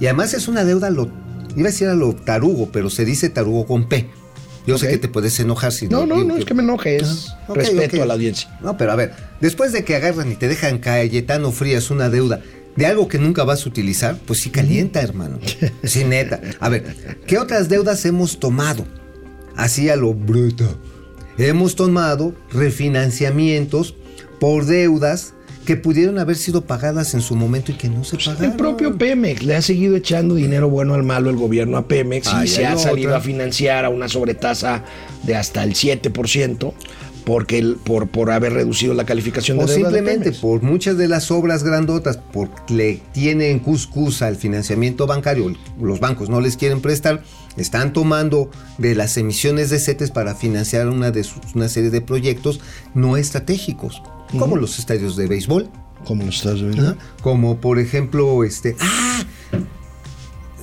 Speaker 2: y además es una deuda, lo, iba a decir a lo tarugo, pero se dice tarugo con P. Yo sé que te puedes enojar si
Speaker 1: No, no,
Speaker 2: digo
Speaker 1: no, es que me enoje, es
Speaker 2: Ah,
Speaker 1: respeto a la audiencia.
Speaker 2: No, pero a ver, después de que agarran y te dejan Cayetano Frías una deuda de algo que nunca vas a utilizar, pues sí calienta, hermano. Sí, neta. A ver, ¿qué otras deudas hemos tomado? Así a lo bruto. Hemos tomado refinanciamientos por deudas que pudieron haber sido pagadas en su momento y que no se pagaron.
Speaker 1: El propio Pemex le ha seguido echando dinero bueno al malo el gobierno a Pemex y se ha salido
Speaker 2: otra.
Speaker 1: a financiar a una sobretasa de hasta el 7% porque el- por, por haber reducido la calificación de
Speaker 2: O
Speaker 1: deuda de
Speaker 2: simplemente por muchas de las obras grandotas, porque le tienen cuscús al financiamiento bancario, los bancos no les quieren prestar, están tomando de las emisiones de CETES para financiar una, de sus- una serie de proyectos no estratégicos, como los estadios de béisbol,
Speaker 1: Como lo estás viendo.
Speaker 2: ¿no? como por ejemplo, este, ¡ah!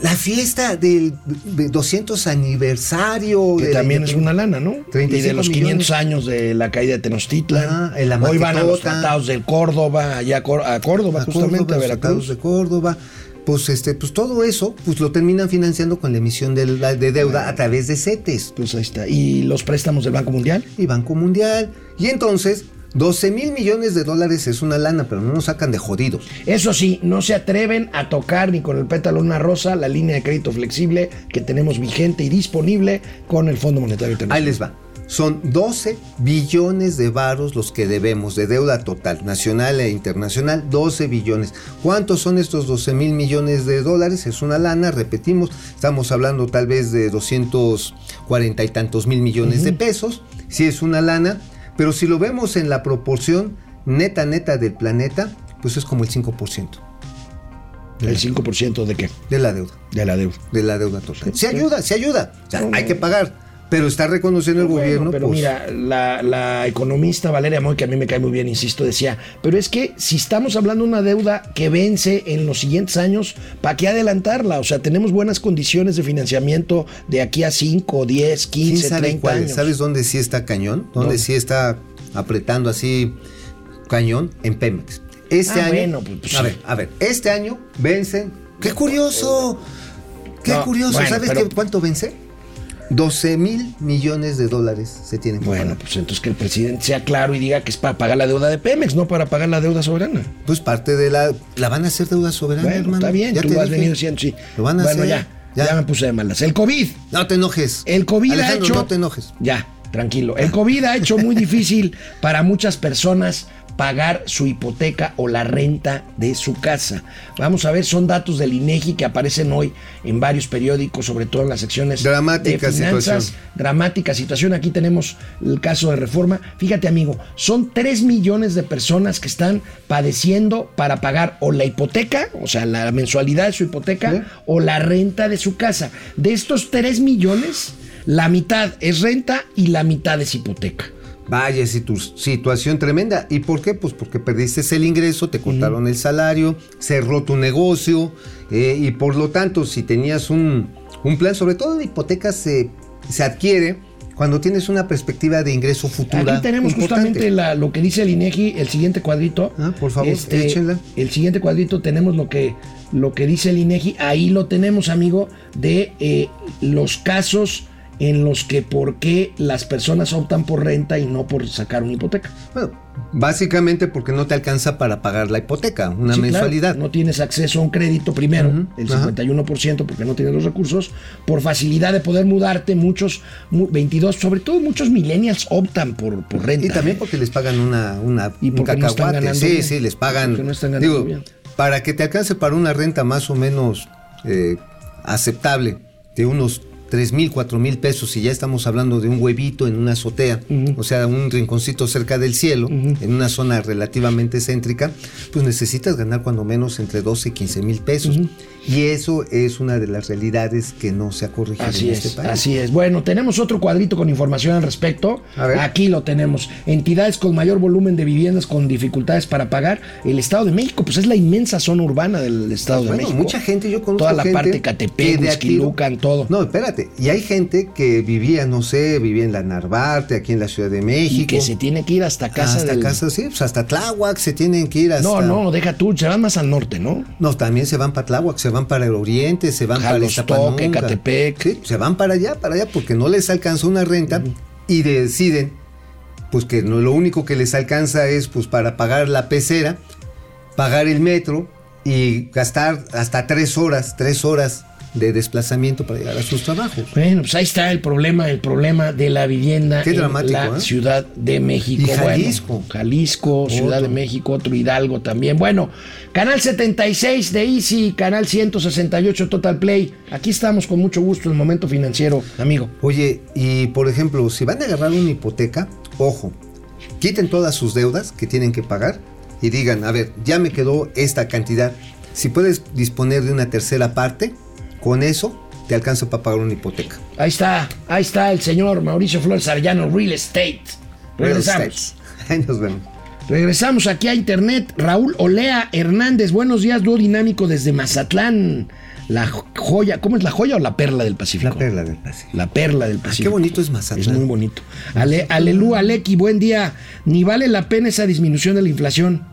Speaker 2: La fiesta del de 200 aniversario.
Speaker 1: Que
Speaker 2: de la
Speaker 1: también es una lana, ¿no? Y
Speaker 2: 35
Speaker 1: de los
Speaker 2: millones.
Speaker 1: 500 años de la caída de Tenochtitlan.
Speaker 2: Ah,
Speaker 1: Hoy van a los
Speaker 2: maquetota.
Speaker 1: tratados del Córdoba, allá a, Cór- a Córdoba,
Speaker 2: a
Speaker 1: justamente,
Speaker 2: Córdoba,
Speaker 1: a
Speaker 2: los
Speaker 1: Veracruz.
Speaker 2: tratados de Córdoba. Pues este, pues todo eso, pues lo terminan financiando con la emisión de, la- de deuda a través de CETES
Speaker 1: Pues ahí está. ¿Y los préstamos del Banco Mundial?
Speaker 2: y Banco Mundial. Y entonces, 12 mil millones de dólares es una lana, pero no nos sacan de jodidos.
Speaker 1: Eso sí, no se atreven a tocar ni con el pétalo una rosa la línea de crédito flexible que tenemos vigente y disponible con el Fondo Monetario
Speaker 2: Ahí
Speaker 1: Internacional.
Speaker 2: les va. Son 12 billones de varos los que debemos de deuda total, nacional e internacional, 12 billones. ¿Cuántos son estos 12 mil millones de dólares? Es una lana, repetimos, estamos hablando tal vez de 240 y tantos mil millones de pesos, si es una lana, pero si lo vemos en la proporción neta, neta del planeta, pues es como el 5%
Speaker 1: ¿El 5% de qué?
Speaker 2: de la deuda,
Speaker 1: De la deuda.
Speaker 2: de la deuda total. Se ayuda, se ayuda, o sea, hay que pagar, pero está reconociendo el
Speaker 1: Bueno,
Speaker 2: gobierno.
Speaker 1: pero
Speaker 2: pues,
Speaker 1: mira, la, la economista Valeria Moy, que a mí me cae muy bien, insisto, decía, pero es que si estamos hablando de una deuda que vence en los siguientes años, ¿para qué adelantarla? O sea, tenemos buenas condiciones de financiamiento de aquí a 5, 10, 15,
Speaker 2: ¿Quién sabe
Speaker 1: 30
Speaker 2: cuál es?
Speaker 1: años.
Speaker 2: ¿Sabes dónde sí está cañón? ¿Dónde sí está apretando así cañón? En Pemex. Este
Speaker 1: Ah,
Speaker 2: año.
Speaker 1: bueno, pues, pues,
Speaker 2: a ver, a ver. Este año vencen. ¡Qué curioso! ¡Qué
Speaker 1: No,
Speaker 2: curioso!
Speaker 1: bueno,
Speaker 2: ¿Sabes
Speaker 1: pero-
Speaker 2: qué- cuánto vence? 12 mil millones de dólares se tienen que
Speaker 1: Bueno,
Speaker 2: pagar.
Speaker 1: pues entonces que el presidente sea claro y diga que es para pagar la deuda de Pemex, no para pagar la deuda soberana.
Speaker 2: Pues parte de la. La van a hacer deuda soberana,
Speaker 1: Bueno,
Speaker 2: hermano.
Speaker 1: está bien,
Speaker 2: Ya
Speaker 1: tú
Speaker 2: te
Speaker 1: has
Speaker 2: dije.
Speaker 1: venido diciendo, sí.
Speaker 2: Lo van a
Speaker 1: bueno,
Speaker 2: hacer.
Speaker 1: ya, ya, me puse de malas. El COVID.
Speaker 2: No te enojes.
Speaker 1: El COVID
Speaker 2: Alejandro,
Speaker 1: ha hecho.
Speaker 2: No te enojes.
Speaker 1: Ya, tranquilo. El COVID ha hecho muy difícil para muchas personas pagar su hipoteca o la renta de su casa. Vamos a ver, son datos del INEGI que aparecen hoy en varios periódicos, sobre todo en las secciones
Speaker 2: Dramática
Speaker 1: de finanzas.
Speaker 2: situación.
Speaker 1: Dramática situación. Aquí tenemos el caso de reforma. Fíjate, amigo, son 3 millones de personas que están padeciendo para pagar o la hipoteca, o sea, la mensualidad de su hipoteca,
Speaker 2: Sí.
Speaker 1: o la renta de su casa. De estos 3 millones, la mitad es renta y la mitad es hipoteca.
Speaker 2: Vaya situ- situación tremenda. ¿Y por qué? Pues porque perdiste el ingreso, te cortaron el salario, cerró tu negocio eh, y por lo tanto si tenías un, un plan, sobre todo la hipoteca se, se adquiere cuando tienes una perspectiva de ingreso futura.
Speaker 1: Aquí tenemos
Speaker 2: importante.
Speaker 1: justamente la- lo que dice el INEGI, el siguiente cuadrito. Este,
Speaker 2: Ah, por favor, échenla.
Speaker 1: El siguiente cuadrito tenemos lo que, lo que dice el INEGI. Ahí lo tenemos, amigo, de eh, los casos en los que por qué las personas optan por renta y no por sacar una hipoteca.
Speaker 2: Bueno, básicamente porque no te alcanza para pagar la hipoteca, una
Speaker 1: Sí, claro,
Speaker 2: mensualidad.
Speaker 1: no tienes acceso a un crédito primero, el
Speaker 2: ajá.
Speaker 1: 51% porque no tienes los recursos, por facilidad de poder mudarte, muchos, mu- 22, sobre todo muchos millennials optan por, por renta.
Speaker 2: Y también
Speaker 1: ¿eh?
Speaker 2: porque les pagan una, una
Speaker 1: Y
Speaker 2: un
Speaker 1: no
Speaker 2: sí,
Speaker 1: bien.
Speaker 2: sí, les pagan.
Speaker 1: No están
Speaker 2: digo,
Speaker 1: bien.
Speaker 2: para que te alcance para una renta más o menos eh, aceptable de unos 3 mil, 4 mil pesos, y ya estamos hablando de un huevito en una azotea, o sea, un rinconcito cerca del cielo, en una zona relativamente céntrica, pues necesitas ganar cuando menos entre 12 y 15 mil pesos. Y eso es una de las realidades que no se ha corregido
Speaker 1: Así
Speaker 2: en
Speaker 1: es,
Speaker 2: este país.
Speaker 1: así es. Bueno, tenemos otro cuadrito con información al respecto.
Speaker 2: A ver.
Speaker 1: Aquí lo tenemos. Entidades con mayor volumen de viviendas con dificultades para pagar. El Estado de México, pues es la inmensa zona urbana del Estado de
Speaker 2: Bueno,
Speaker 1: México.
Speaker 2: mucha gente, yo conozco
Speaker 1: Toda la
Speaker 2: gente
Speaker 1: parte Catepec, Huixquilucan, todo.
Speaker 2: No, espérate. Y hay gente que vivía, no sé, vivía en la Narvarte, aquí en la Ciudad de México.
Speaker 1: y que se tiene que ir hasta casa
Speaker 2: hasta
Speaker 1: del...
Speaker 2: casa, sí, pues hasta Tláhuac se tienen que ir hasta...
Speaker 1: No, no, deja tú, se van más al norte, ¿no?
Speaker 2: No, también se van para Tláhuac, se van para el oriente, se van para Iztapanunca.
Speaker 1: Ecatepec.
Speaker 2: Sí, se van para allá, para allá, porque no les alcanzó una renta y deciden, pues que no, lo único que les alcanza es pues para pagar la pecera, pagar el metro y gastar hasta tres horas, tres horas de desplazamiento para llegar a sus trabajos.
Speaker 1: Bueno, pues ahí está el problema, el problema de la vivienda
Speaker 2: Qué
Speaker 1: en
Speaker 2: dramático,
Speaker 1: la
Speaker 2: ¿eh?
Speaker 1: Ciudad de México.
Speaker 2: Y
Speaker 1: Bueno,
Speaker 2: Jalisco.
Speaker 1: Jalisco, Ciudad de México, otro Hidalgo también. Bueno, canal 76 de Easy, canal 168 Total Play. Aquí estamos con mucho gusto en el momento financiero, amigo.
Speaker 2: Oye, y por ejemplo, si van a agarrar una hipoteca, ojo, quiten todas sus deudas que tienen que pagar y digan, a ver, ya me quedó esta cantidad. Si puedes disponer de una tercera parte, con eso te alcanza para pagar una hipoteca.
Speaker 1: Ahí está, ahí está el señor Mauricio Flores Arellano, Real Estate. Regresamos.
Speaker 2: Real estate. Ahí nos vemos.
Speaker 1: Regresamos aquí a internet. Raúl Olea Hernández, buenos días, dúo dinámico desde Mazatlán. La joya, ¿cómo es la joya o la perla del Pacífico?
Speaker 2: La perla del Pacífico.
Speaker 1: La perla del
Speaker 2: Ah,
Speaker 1: Pacífico.
Speaker 2: qué bonito es Mazatlán.
Speaker 1: Es muy bonito. Ale, alelú, Aleki, buen día. Ni vale la pena esa disminución de la inflación.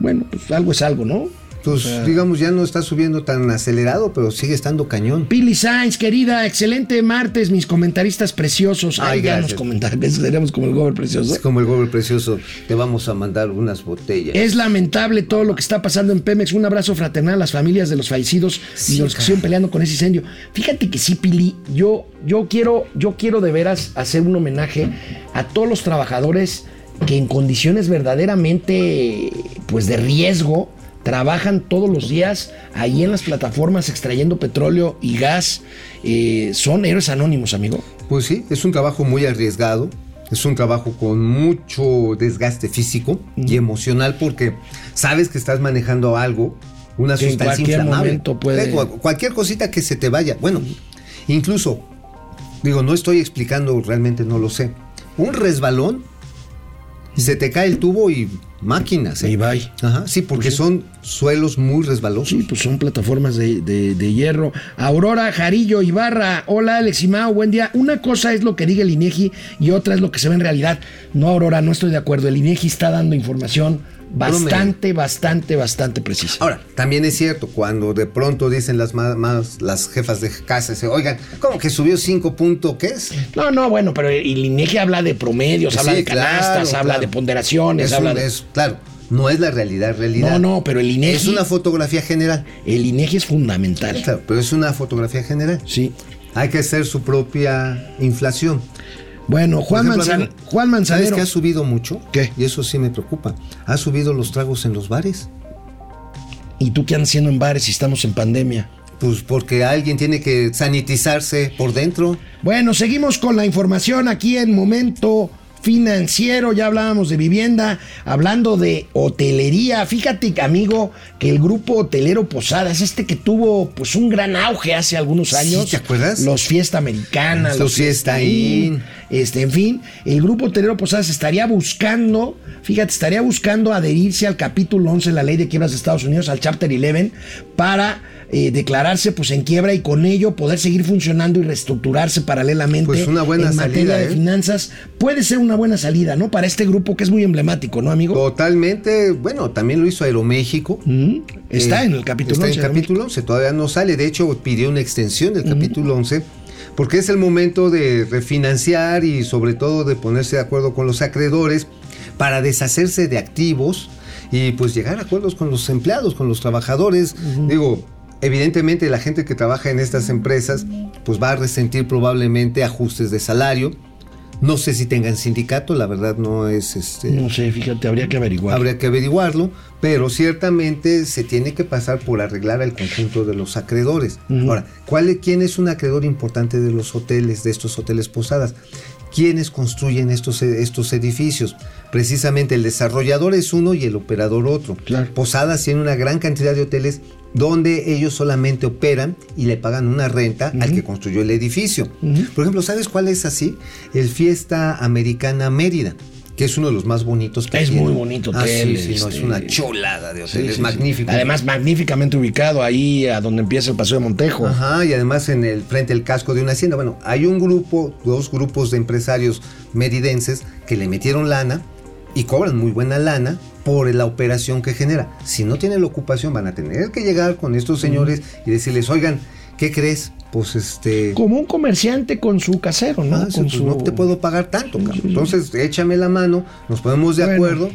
Speaker 1: Bueno, pues algo es algo, ¿no?
Speaker 2: Pues digamos, ya no está subiendo tan acelerado, pero sigue estando cañón.
Speaker 1: Pili Sainz, querida, excelente martes, mis comentaristas preciosos. Ay,
Speaker 2: Ay, gracias.
Speaker 1: nos comentaron, seremos como el gober precioso.
Speaker 2: Es como el gober precioso, te vamos a mandar unas botellas.
Speaker 1: Es lamentable todo lo que está pasando en Pemex. Un abrazo fraternal a las familias de los fallecidos y
Speaker 2: Sí,
Speaker 1: los que siguen peleando con ese incendio. Fíjate que sí, Pili, yo, yo, quiero, yo quiero de veras hacer un homenaje a todos los trabajadores que en condiciones verdaderamente pues de riesgo trabajan todos los días ahí en las plataformas extrayendo petróleo y gas. Eh, son héroes anónimos, amigo.
Speaker 2: Pues sí, es un trabajo muy arriesgado, es un trabajo con mucho desgaste físico y emocional porque sabes que estás manejando algo, una
Speaker 1: Que en
Speaker 2: sustancia
Speaker 1: cualquier
Speaker 2: inflamable.
Speaker 1: momento puede-
Speaker 2: Eh, cu- Cualquier cosita que se te vaya. Bueno, incluso, digo, no estoy explicando, realmente no lo sé. Un resbalón, se te cae el tubo y máquinas. ¿eh?
Speaker 1: Bye.
Speaker 2: Ajá, sí, porque son suelos muy resbalosos.
Speaker 1: Sí, pues son plataformas de, de- de hierro. Aurora Jarillo Ibarra, hola Alex y Mao, buen día. Una cosa es lo que diga el INEGI y otra es lo que se ve en realidad. No, Aurora, no estoy de acuerdo. El INEGI está dando información bastante, bastante, bastante precisa.
Speaker 2: Ahora, también es cierto, cuando de pronto dicen las más, más- las jefas de casa, oigan, ¿cómo que subió 5 puntos? ¿Qué es?
Speaker 1: No, no, bueno, pero el INEGI habla de promedios, habla de canastas,
Speaker 2: claro,
Speaker 1: habla
Speaker 2: claro.
Speaker 1: de ponderaciones,
Speaker 2: Es
Speaker 1: habla
Speaker 2: un-
Speaker 1: de...
Speaker 2: es- claro, no es la realidad, realidad.
Speaker 1: No, no, pero el INEGI,
Speaker 2: Es una fotografía general.
Speaker 1: el INEGI es fundamental.
Speaker 2: Claro, pero es una fotografía general.
Speaker 1: Sí.
Speaker 2: Hay que hacer su propia inflación.
Speaker 1: Bueno, Juan,
Speaker 2: ejemplo,
Speaker 1: Manzan- Juan
Speaker 2: ¿Sabes
Speaker 1: Manzanero.
Speaker 2: que ha subido mucho?
Speaker 1: ¿Qué?
Speaker 2: Y eso sí me preocupa. Ha subido los tragos en los bares.
Speaker 1: ¿Y tú qué andas haciendo en bares si estamos en pandemia?
Speaker 2: Pues porque alguien tiene que sanitizarse por dentro.
Speaker 1: Bueno, seguimos con la información aquí en Momento Financiero. Ya hablábamos de vivienda, hablando de hotelería. Fíjate, amigo, que el grupo hotelero Posadas, este que tuvo pues un gran auge hace algunos
Speaker 2: Sí,
Speaker 1: años.
Speaker 2: ¿te acuerdas?
Speaker 1: Los Fiesta Americana,
Speaker 2: Los Fiesta Inn.
Speaker 1: Este, en fin, el grupo hotelero Posadas estaría buscando, fíjate, estaría buscando adherirse al capítulo 11 de la ley de quiebras de Estados Unidos, al Chapter 11, para eh, declararse pues en quiebra y con ello poder seguir funcionando y reestructurarse paralelamente
Speaker 2: Pues una buena
Speaker 1: en materia
Speaker 2: salida,
Speaker 1: de
Speaker 2: ¿eh?
Speaker 1: finanzas. Puede ser una buena salida, ¿no? Para este grupo que es muy emblemático, ¿no, amigo?
Speaker 2: Totalmente, bueno, también lo hizo Aeroméxico.
Speaker 1: Mm, Está
Speaker 2: Eh,
Speaker 1: en el capítulo
Speaker 2: Está
Speaker 1: 11,
Speaker 2: en el capítulo 11, todavía no sale. De hecho, pidió una extensión del capítulo 11 porque es el momento de refinanciar y sobre todo de ponerse de acuerdo con los acreedores para deshacerse de activos y pues llegar a acuerdos con los empleados, con los trabajadores. Digo, evidentemente la gente que trabaja en estas empresas pues va a resentir probablemente ajustes de salario. No sé si tengan sindicato, la verdad no es este
Speaker 1: No sé, fíjate, habría que averiguar.
Speaker 2: Habría que averiguarlo, pero ciertamente se tiene que pasar por arreglar al conjunto de los acreedores. Ahora, ¿cuál, ¿quién es un acreedor importante de los hoteles, de estos hoteles posadas? ¿Quiénes construyen estos, estos edificios? Precisamente el desarrollador es uno y el operador otro.
Speaker 1: Claro.
Speaker 2: Posadas tiene una gran cantidad de hoteles donde ellos solamente operan y le pagan una renta al que construyó el edificio. Por ejemplo, ¿sabes cuál es así? El Fiesta Americana Mérida, que es uno de los más bonitos que
Speaker 1: Es
Speaker 2: tiene.
Speaker 1: muy bonito
Speaker 2: Ah,
Speaker 1: hotel,
Speaker 2: sí, sí, no,
Speaker 1: este,
Speaker 2: es una chulada de hotel,
Speaker 1: Sí,
Speaker 2: es magnífico.
Speaker 1: Además, magníficamente ubicado ahí a donde empieza el Paseo de Montejo.
Speaker 2: Ajá, y además en el frente del casco de una hacienda. Bueno, hay un grupo, dos grupos de empresarios meridenses que le metieron lana y cobran muy buena lana por la operación que genera. Si no tienen la ocupación, van a tener que llegar con estos señores y decirles, oigan, ¿qué crees? Pues este...
Speaker 1: Como un comerciante con su casero, ¿no?
Speaker 2: Ah,
Speaker 1: con
Speaker 2: pues no te puedo pagar tanto, cabrón. Entonces, échame la mano, nos ponemos de
Speaker 1: Bueno.
Speaker 2: acuerdo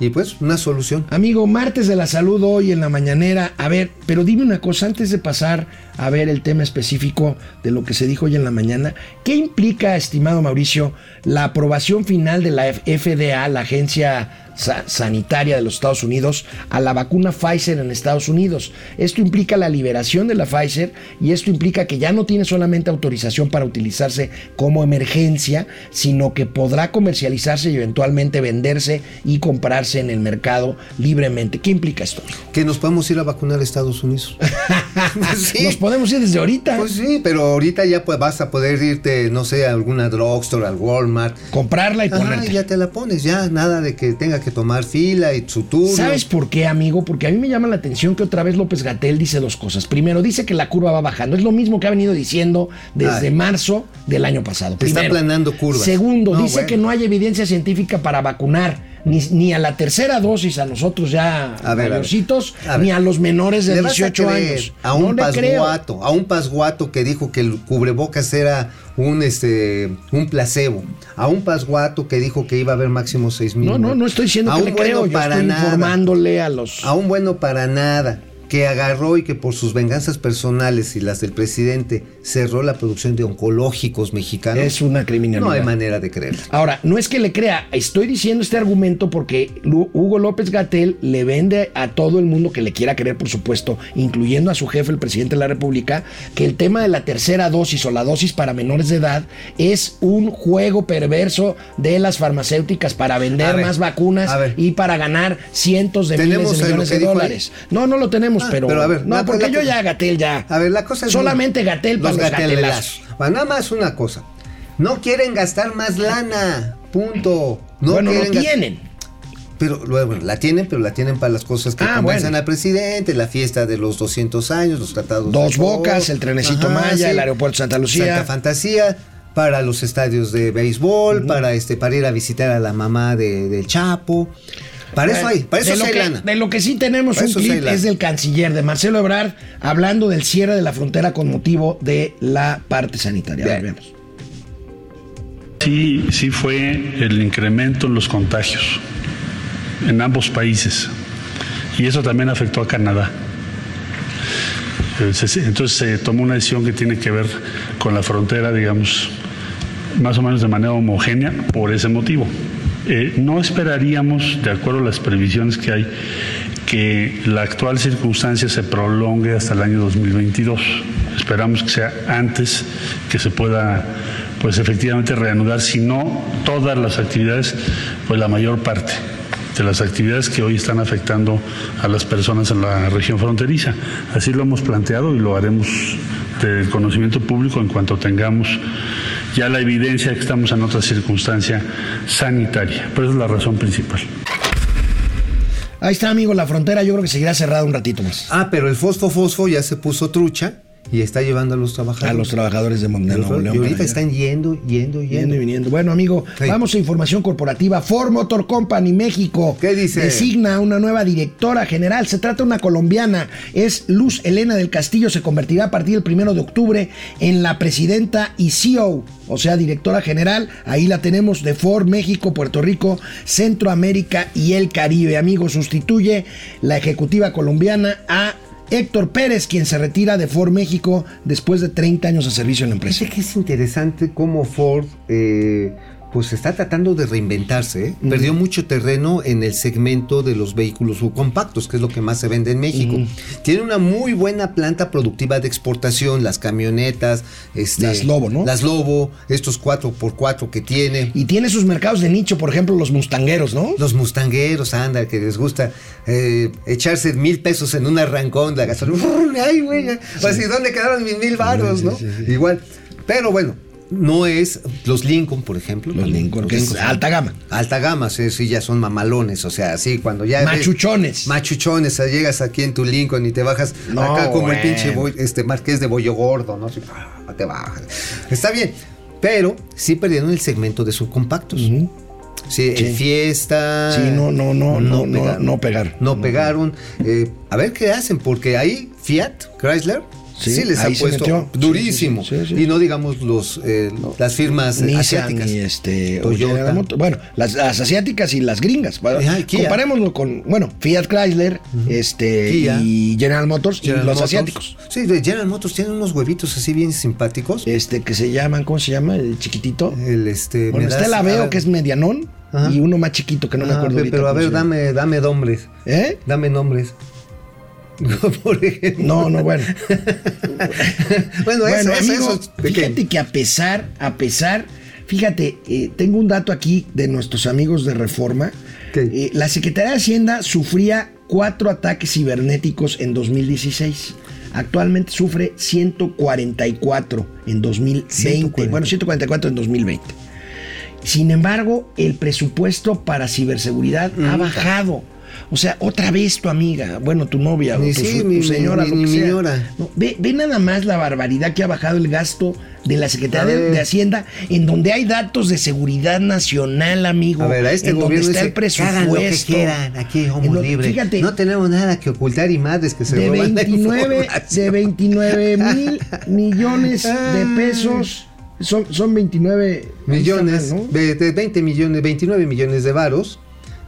Speaker 2: y pues una solución.
Speaker 1: Amigo, martes de la salud hoy en la mañanera. A ver, pero dime una cosa antes de pasar a ver el tema específico de lo que se dijo hoy en la mañana. ¿Qué implica, estimado Mauricio, la aprobación final de la FDA, la agencia sa- sanitaria de los Estados Unidos, a la vacuna Pfizer en Estados Unidos? Esto implica la liberación de la Pfizer y esto implica que ya no tiene solamente autorización para utilizarse como emergencia, sino que podrá comercializarse y eventualmente venderse y comprarse en el mercado libremente. ¿Qué implica esto?
Speaker 2: Que nos podemos ir a vacunar a Estados Unidos. Sí.
Speaker 1: Nos podemos ir desde ahorita.
Speaker 2: Pues sí, pero ahorita ya pues vas a poder irte, no sé, a alguna drugstore, al Walmart.
Speaker 1: comprarla y ponerte.
Speaker 2: ya te la pones, ya nada de que tenga que tomar fila y su turno.
Speaker 1: ¿Sabes por qué, amigo? Porque a mí me llama la atención que otra vez López Gatel dice dos cosas. Primero, dice que la curva va bajando. Es lo mismo que ha venido diciendo desde
Speaker 2: Ay.
Speaker 1: marzo del año pasado.
Speaker 2: Te está
Speaker 1: Primero.
Speaker 2: aplanando curvas.
Speaker 1: Segundo,
Speaker 2: No,
Speaker 1: dice
Speaker 2: bueno.
Speaker 1: que no hay evidencia científica para vacunar. Ni, ni a la tercera dosis a nosotros ya
Speaker 2: A ver, a ver.
Speaker 1: mayorcitos,
Speaker 2: A ver.
Speaker 1: ni a los menores de
Speaker 2: ¿Le vas a
Speaker 1: 18
Speaker 2: creer
Speaker 1: años.
Speaker 2: A un
Speaker 1: no
Speaker 2: pasguato, a un pasguato que dijo que el cubrebocas era un este un placebo, a un pasguato que dijo que iba a haber máximo seis mil.
Speaker 1: No, no, no estoy diciendo
Speaker 2: a
Speaker 1: que
Speaker 2: un
Speaker 1: le creo.
Speaker 2: bueno
Speaker 1: Yo
Speaker 2: para
Speaker 1: estoy
Speaker 2: nada,
Speaker 1: informándole a los.
Speaker 2: a un bueno para nada, que agarró y que por sus venganzas personales y las del presidente cerró la producción de oncológicos mexicanos.
Speaker 1: Es una criminalidad.
Speaker 2: No hay manera de creerlo.
Speaker 1: Ahora, no es que le crea, estoy diciendo este argumento porque Hugo López Gatel le vende a todo el mundo que le quiera creer, por supuesto, incluyendo a su jefe, el presidente de la República, que el tema de la tercera dosis o la dosis para menores de edad es un juego perverso de las farmacéuticas para vender
Speaker 2: ver,
Speaker 1: más vacunas y para ganar cientos de miles de millones de dólares. No, no lo tenemos,
Speaker 2: Ah,
Speaker 1: pero,
Speaker 2: pero a ver,
Speaker 1: no, porque yo ya Gatel ya.
Speaker 2: A ver, la cosa es
Speaker 1: solamente Gatel para.
Speaker 2: Bueno, nada más una cosa. No quieren gastar más lana. Punto. No
Speaker 1: bueno, lo tienen.
Speaker 2: Pero luego la tienen, pero la tienen para las cosas que
Speaker 1: Ah,
Speaker 2: convencen
Speaker 1: bueno.
Speaker 2: al presidente, la fiesta de los 200 años, los tratados
Speaker 1: Dos
Speaker 2: de
Speaker 1: Bocas, el trenecito Maya, el aeropuerto Santa Lucía.
Speaker 2: Santa Fantasía, para los estadios de béisbol, para este, para ir a visitar a la mamá de- del Chapo. Para eso hay, para eso
Speaker 1: de,
Speaker 2: sí
Speaker 1: lo
Speaker 2: hay
Speaker 1: que,
Speaker 2: lana.
Speaker 1: de lo que sí tenemos
Speaker 2: Para
Speaker 1: un clip es del canciller, de Marcelo Ebrard, hablando del cierre de la frontera con motivo de la parte sanitaria. A ver,
Speaker 2: Bien.
Speaker 1: veamos.
Speaker 7: Sí, sí fue el incremento en los contagios en ambos países. Y eso también afectó a Canadá. Eh, Entonces se tomó una decisión que tiene que ver con la frontera, digamos, más o menos de manera homogénea por ese motivo. Eh, no esperaríamos, de acuerdo a las previsiones que hay, que la actual circunstancia se prolongue hasta el año 2022. Esperamos que sea antes que se pueda, pues efectivamente reanudar, si no todas las actividades, pues la mayor parte de las actividades que hoy están afectando a las personas en la región fronteriza. Así lo hemos planteado y lo haremos del conocimiento público en cuanto tengamos ya la evidencia que estamos en otra circunstancia sanitaria. Pero esa es la razón principal.
Speaker 1: Ahí está, amigo, la frontera yo creo que seguirá cerrada un ratito más.
Speaker 2: Ah, pero el fosfo fosfo ya se puso trucha y está llevando a los trabajadores.
Speaker 1: A los trabajadores de, Mon- de Nuevo León.
Speaker 2: y ahorita están yendo, yendo,
Speaker 1: Yendo y viniendo. Bueno, amigo,
Speaker 2: Sí.
Speaker 1: vamos a información corporativa. Ford Motor Company México
Speaker 2: ¿Qué dice?
Speaker 1: designa una nueva directora general. Se trata de una colombiana. Es Luz Elena del Castillo. Se convertirá a partir del primero de octubre en la presidenta y CEO, o sea, directora general. Ahí la tenemos de Ford México, Puerto Rico, Centroamérica y el Caribe. Amigo, sustituye la ejecutiva colombiana a Héctor Pérez, quien se retira de Ford México después de 30 años de servicio en la empresa.
Speaker 2: Fíjate que es interesante cómo Ford eh, pues está tratando de reinventarse. ¿eh? Perdió mucho terreno en el segmento de los vehículos subcompactos, que es lo que más se vende en México. Tiene una muy buena planta productiva de exportación, las camionetas, este,
Speaker 1: Las Lobo, ¿no?
Speaker 2: Las Lobo, estos 4x4 que tiene.
Speaker 1: Y tiene sus mercados de nicho, por ejemplo, los mustangueros, ¿no?
Speaker 2: Los mustangueros, anda, que les gusta eh, echarse mil pesos en un arrancón de gasolina. Ay, güey, así, ¿dónde quedaron mis mil varos, no? Igual. Pero bueno, no es los Lincoln, por ejemplo.
Speaker 1: Los Lincoln, que es alta gama.
Speaker 2: Alta gama, sí, sí, ya son mamalones, o sea, sí, cuando ya... ves-
Speaker 1: Machuchones.
Speaker 2: machuchones, o sea, llegas aquí en tu Lincoln y te bajas
Speaker 1: No,
Speaker 2: acá como el pinche boy- este marqués de Bollo Gordo, ¿no? Ah, te bajas. Está bien, pero sí perdieron el segmento de subcompactos. Sí, en fiesta.
Speaker 1: Sí, no, no, no, no, no,
Speaker 2: pegaron.
Speaker 1: no pegaron.
Speaker 2: No pegaron. Eh, a ver qué hacen, porque ahí Fiat, Chrysler,
Speaker 1: Sí,
Speaker 2: sí, les ha puesto
Speaker 1: metió.
Speaker 2: Durísimo.
Speaker 1: sí, sí, sí.
Speaker 2: Y no digamos los eh, las firmas
Speaker 1: Nissan
Speaker 2: asiáticas.
Speaker 1: y este
Speaker 2: Toyota.
Speaker 1: Bueno, las, las asiáticas y las gringas.
Speaker 2: Ajá, y Kia.
Speaker 1: Comparémoslo con, bueno, Fiat Chrysler, este
Speaker 2: Kia.
Speaker 1: y General Motors
Speaker 2: General
Speaker 1: y los
Speaker 2: Motors.
Speaker 1: asiáticos.
Speaker 2: Sí, de General Motors tienen unos huevitos así bien simpáticos.
Speaker 1: Este que se llaman, ¿cómo se llama? El chiquitito.
Speaker 2: El este.
Speaker 1: Bueno, está el Aveo que es medianón
Speaker 2: Ajá.
Speaker 1: y uno más chiquito que no me
Speaker 2: Ah,
Speaker 1: acuerdo
Speaker 2: pe-
Speaker 1: ahorita
Speaker 2: Pero a ver, dame, dame nombres.
Speaker 1: ¿Eh?
Speaker 2: Dame nombres. Por ejemplo.
Speaker 1: No, no, bueno.
Speaker 2: bueno, eso,
Speaker 1: Bueno,
Speaker 2: eso,
Speaker 1: amigo,
Speaker 2: eso es
Speaker 1: fíjate que a pesar, a pesar, fíjate, eh, tengo un dato aquí de nuestros amigos de Reforma. Eh, la Secretaría de Hacienda sufría cuatro ataques cibernéticos en 2016. Actualmente sufre 144 en 2020.
Speaker 2: 144.
Speaker 1: Bueno, 144 en 2020. Sin embargo, el presupuesto para ciberseguridad ha bajado. O sea, otra vez tu amiga, bueno, tu novia o
Speaker 2: Ni
Speaker 1: tu,
Speaker 2: sí,
Speaker 1: tu
Speaker 2: mi-
Speaker 1: señora,
Speaker 2: mi-
Speaker 1: lo
Speaker 2: mi
Speaker 1: que sea.
Speaker 2: señora.
Speaker 1: No, ve, ve nada más la barbaridad que ha bajado el gasto de la Secretaría de, Hacienda, en donde hay datos de seguridad nacional, amigo.
Speaker 2: A ver, a este
Speaker 1: en donde
Speaker 2: gobierno
Speaker 1: está
Speaker 2: dice,
Speaker 1: el presupuesto.
Speaker 2: hagan lo que quieran, aquí somos
Speaker 1: donde-
Speaker 2: libres.
Speaker 1: Fíjate,
Speaker 2: no tenemos nada que ocultar y madres que se
Speaker 1: de
Speaker 2: roban la
Speaker 1: 29, de
Speaker 2: información.
Speaker 1: 29 mil millones de pesos. Son, son 29
Speaker 2: millones,
Speaker 1: ¿no?
Speaker 2: de, de 20 millones, 29 millones de varos,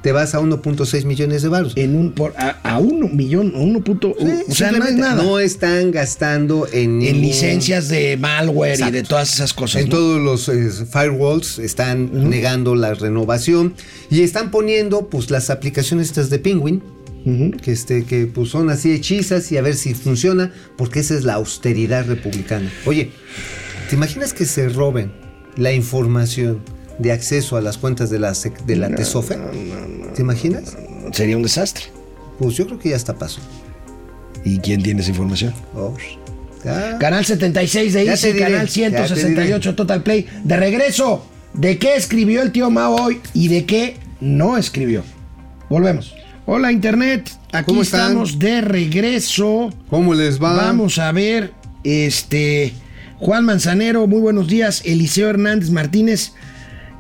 Speaker 2: te vas a 1.6 millones de varos.
Speaker 1: En un, por, a, a un millón, a uno punto,
Speaker 2: Sí,
Speaker 1: o sea, no es nada.
Speaker 2: No están gastando en,
Speaker 1: en licencias de malware y
Speaker 2: Exacto.
Speaker 1: de todas esas cosas.
Speaker 2: En
Speaker 1: ¿no?
Speaker 2: todos los eh, firewalls están negando la renovación y están poniendo pues las aplicaciones estas de Penguin
Speaker 1: Ujú.
Speaker 2: que este que pues son así hechizas y a ver si funciona porque esa es la austeridad republicana. Oye, ¿te imaginas que se roben la información de acceso a las cuentas de la sec- de la TESOFE? ¿Te imaginas?
Speaker 1: Sería un desastre.
Speaker 2: Pues yo creo que ya está paso.
Speaker 1: ¿Y quién tiene esa información?
Speaker 2: Oh, ya.
Speaker 1: Canal 76 de Easy, canal
Speaker 2: ya te
Speaker 1: 168 Total Play. De regreso, ¿de qué escribió el tío Mao hoy y de qué no escribió? Volvemos. Hola Internet, aquí
Speaker 2: ¿Cómo están?
Speaker 1: estamos de regreso.
Speaker 2: ¿Cómo les va?
Speaker 1: Vamos a ver, este, Juan Manzanero, muy buenos días. Eliseo Hernández Martínez,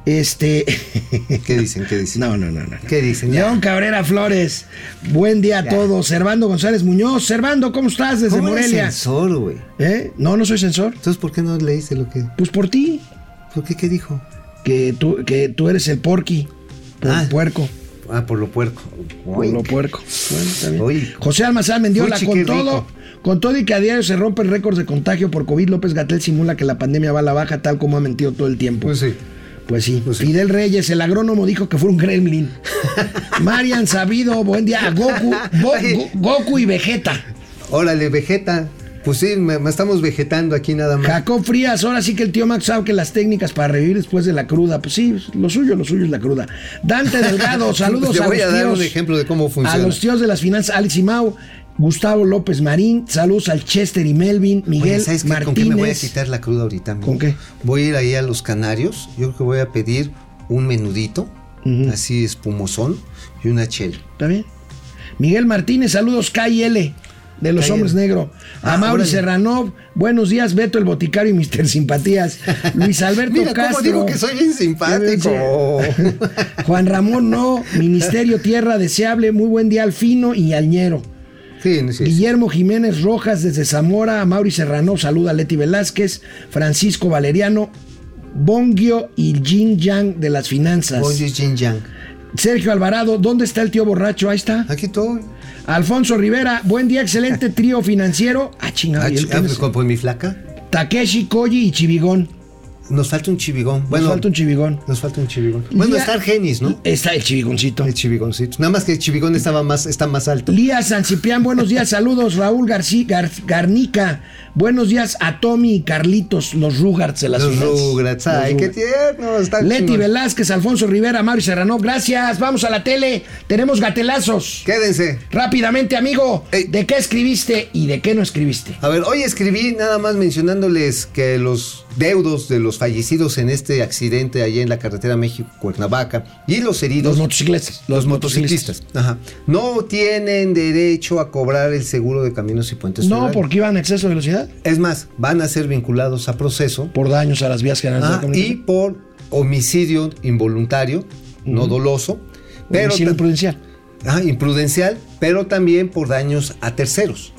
Speaker 1: este,
Speaker 2: ¿Qué dicen? ¿Qué dicen?
Speaker 1: no, no, no, no.
Speaker 2: ¿Qué dicen?
Speaker 1: León Cabrera Flores, buen día a
Speaker 2: Ya.
Speaker 1: todos. Servando González Muñoz, Servando, ¿cómo estás desde
Speaker 2: ¿Cómo eres
Speaker 1: Morelia?
Speaker 2: censor, güey?
Speaker 1: ¿Eh? No, no soy censor.
Speaker 2: Entonces, ¿por qué no leíste lo que...?
Speaker 1: Pues por ti,
Speaker 2: ¿Por qué? ¿Qué dijo?
Speaker 1: que tú, que tú eres el porqui, por
Speaker 2: Ah.
Speaker 1: puerco,
Speaker 2: Ah, por lo puerco.
Speaker 1: por lo puerco. Bueno, está bien.
Speaker 2: Oye.
Speaker 1: José Almazán Mendiola,
Speaker 2: Fuchi,
Speaker 1: con todo,
Speaker 2: rico.
Speaker 1: con todo y que a diario se rompen récords de contagio por COVID, López Gatel simula que la pandemia va a la baja, tal como ha mentido todo el tiempo.
Speaker 2: Pues sí.
Speaker 1: Pues sí.
Speaker 2: Pues sí.
Speaker 1: Fidel Reyes, el agrónomo, dijo que fue un gremlin. Marian Sabido, buen día. Goku, Go-
Speaker 2: Oye.
Speaker 1: Go- Goku y Vegeta.
Speaker 2: Órale, vegeta. Pues sí, me, me estamos vegetando aquí nada más.
Speaker 1: Jacob Frías, ahora sí que el tío Max sabe que las técnicas para revivir después de la cruda, pues sí, lo suyo, lo suyo es la cruda. Dante Delgado, saludos
Speaker 2: Te
Speaker 1: a
Speaker 2: voy
Speaker 1: los
Speaker 2: a dar
Speaker 1: tíos.
Speaker 2: un ejemplo de cómo funciona.
Speaker 1: A los tíos de las finanzas, Alex y Mau. Gustavo López Marín, saludos al Chester y Melvin, Miguel
Speaker 2: Oye, ¿sabes qué?
Speaker 1: Martínez.
Speaker 2: ¿Con qué me voy a quitar la cruda ahorita? amigo?
Speaker 1: ¿Con qué?
Speaker 2: Voy a ir ahí a los Canarios. Yo creo que voy a pedir un menudito, así espumosón, y una chela.
Speaker 1: ¿Está bien? Miguel Martínez, saludos KL de los. Hombres Negro. A
Speaker 2: Ah,
Speaker 1: Mauri
Speaker 2: órale.
Speaker 1: Serranov, buenos días, Beto el Boticario y Mr. Simpatías. Luis Alberto
Speaker 2: Mira
Speaker 1: Castro.
Speaker 2: cómo digo que soy bien simpático.
Speaker 1: Juan Ramón No, Ministerio Tierra Deseable, muy buen día al Fino y al Ñero.
Speaker 2: Sí, sí, sí.
Speaker 1: Guillermo Jiménez Rojas desde Zamora, a Mauri Serrano, saluda a Leti Velázquez, Francisco Valeriano, Bongio y Jin Yang de las finanzas.
Speaker 2: Oye, Jin Yang.
Speaker 1: Sergio Alvarado, ¿dónde está el tío borracho? Ahí está.
Speaker 2: Aquí estoy.
Speaker 1: Alfonso Rivera, buen día, excelente trío financiero. Ah, chingado.
Speaker 2: Ah,
Speaker 1: ¿y él
Speaker 2: chi-
Speaker 1: quién
Speaker 2: ah,
Speaker 1: es?
Speaker 2: pues, pues mi flaca.
Speaker 1: Takeshi, Koji y Chivigón.
Speaker 2: Nos falta un chivigón.
Speaker 1: Nos
Speaker 2: Bueno,
Speaker 1: falta un chivigón.
Speaker 2: Nos falta un chivigón. Bueno,
Speaker 1: Lía-
Speaker 2: está Argenis, ¿no?
Speaker 1: Está el chivigoncito.
Speaker 2: El chivigoncito. Nada más que el chivigón estaba más, está más alto.
Speaker 1: Lía San Ciprián, buenos días, saludos. Raúl García Gar- Garnica, buenos días a Tommy y Carlitos, los Rugarts de las
Speaker 2: Los. Rugrats. Ay, qué
Speaker 1: Rugrats.
Speaker 2: tierno. Está
Speaker 1: Leti. Velázquez, Alfonso Rivera, Mario Serrano, gracias. Vamos a la tele, tenemos gatelazos.
Speaker 2: Quédense.
Speaker 1: Rápidamente, amigo,
Speaker 2: Ey.
Speaker 1: ¿de qué escribiste y de qué no escribiste?
Speaker 2: A ver, hoy escribí nada más mencionándoles que los deudos de los fallecidos en este accidente allá en la carretera México-Cuernavaca y los heridos,
Speaker 1: Los motociclistas.
Speaker 2: los motociclistas, ajá, no tienen derecho a cobrar el seguro de caminos y puentes.
Speaker 1: No,
Speaker 2: federales.
Speaker 1: porque iban a exceso de velocidad,
Speaker 2: Es más, van a ser vinculados a proceso
Speaker 1: por daños a las vías generales de
Speaker 2: ah,
Speaker 1: la comunicación.
Speaker 2: y por homicidio involuntario, no doloso, pero
Speaker 1: Homicidio imprudencial.
Speaker 2: Ah, imprudencial, pero también por daños a terceros.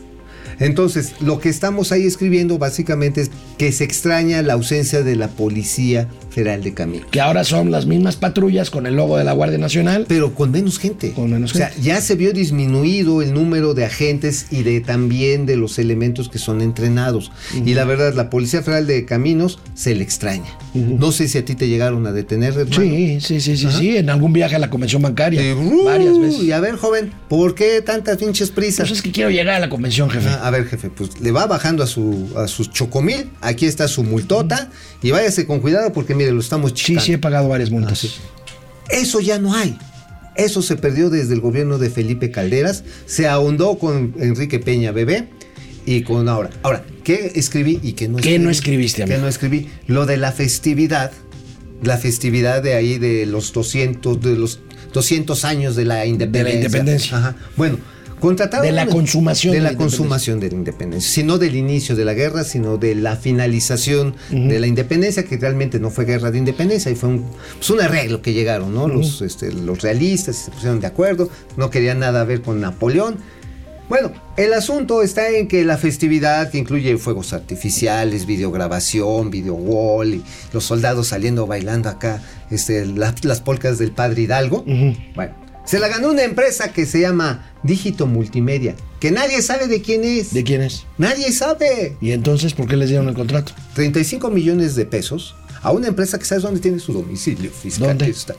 Speaker 2: Entonces, lo que estamos ahí escribiendo básicamente es que se extraña la ausencia de la Policía Federal de Camino.
Speaker 1: Que ahora son las mismas patrullas con el logo de la Guardia Nacional.
Speaker 2: Pero con menos gente.
Speaker 1: Con menos
Speaker 2: o sea,
Speaker 1: gente.
Speaker 2: ya se vio disminuido el número de agentes y de también de los elementos que son entrenados. Y la verdad, la Policía Federal de Caminos se le extraña. No sé si a ti te llegaron a detener, hermano.
Speaker 1: Sí, sí, sí, sí, sí, en algún viaje a la convención bancaria.
Speaker 2: Uh,
Speaker 1: varias veces.
Speaker 2: Y a ver, joven, ¿por qué tantas pinches prisas?
Speaker 1: Pues es que quiero llegar a la convención, jefe.
Speaker 2: Ah, a ver, jefe, pues le va bajando a su, a su chocomil. Aquí está su multota. Y váyase con cuidado porque, mire, lo estamos
Speaker 1: sí,
Speaker 2: chicando.
Speaker 1: sí, he pagado varias multas.
Speaker 2: Ah, sí. Eso ya no hay. Eso se perdió desde el gobierno de Felipe Calderas. Se ahondó con Enrique Peña Bebé. Y con ahora. Ahora, ¿qué escribí y qué no
Speaker 1: ¿Qué no escribiste,
Speaker 2: ¿Qué
Speaker 1: amigo?
Speaker 2: no escribí? Lo de la festividad. La festividad de ahí de los 200, de los 200 años de la independencia.
Speaker 1: independencia.
Speaker 2: Ajá. Bueno, contrataron.
Speaker 1: De la consumación
Speaker 2: De
Speaker 1: de
Speaker 2: la
Speaker 1: la
Speaker 2: consumación de la independencia. Sino del inicio de la guerra, sino de la finalización de la independencia, que realmente no fue guerra de independencia, y fue un, pues, un arreglo que llegaron, ¿no? los, este, los realistas se pusieron de acuerdo, no querían nada ver con Napoleón. Bueno, el asunto está en que la festividad que incluye fuegos artificiales, videograbación, video wall, y los soldados saliendo bailando acá, este, la- las polcas del padre Hidalgo. Bueno, se la ganó una empresa que se llama Dígito Multimedia, que nadie sabe de quién es.
Speaker 1: ¿De quién es?
Speaker 2: Nadie sabe.
Speaker 1: Y entonces, ¿por qué les dieron el contrato?
Speaker 2: 35 millones de pesos a una empresa que sabes dónde tiene su domicilio fiscal.
Speaker 1: ¿Dónde?
Speaker 2: Está.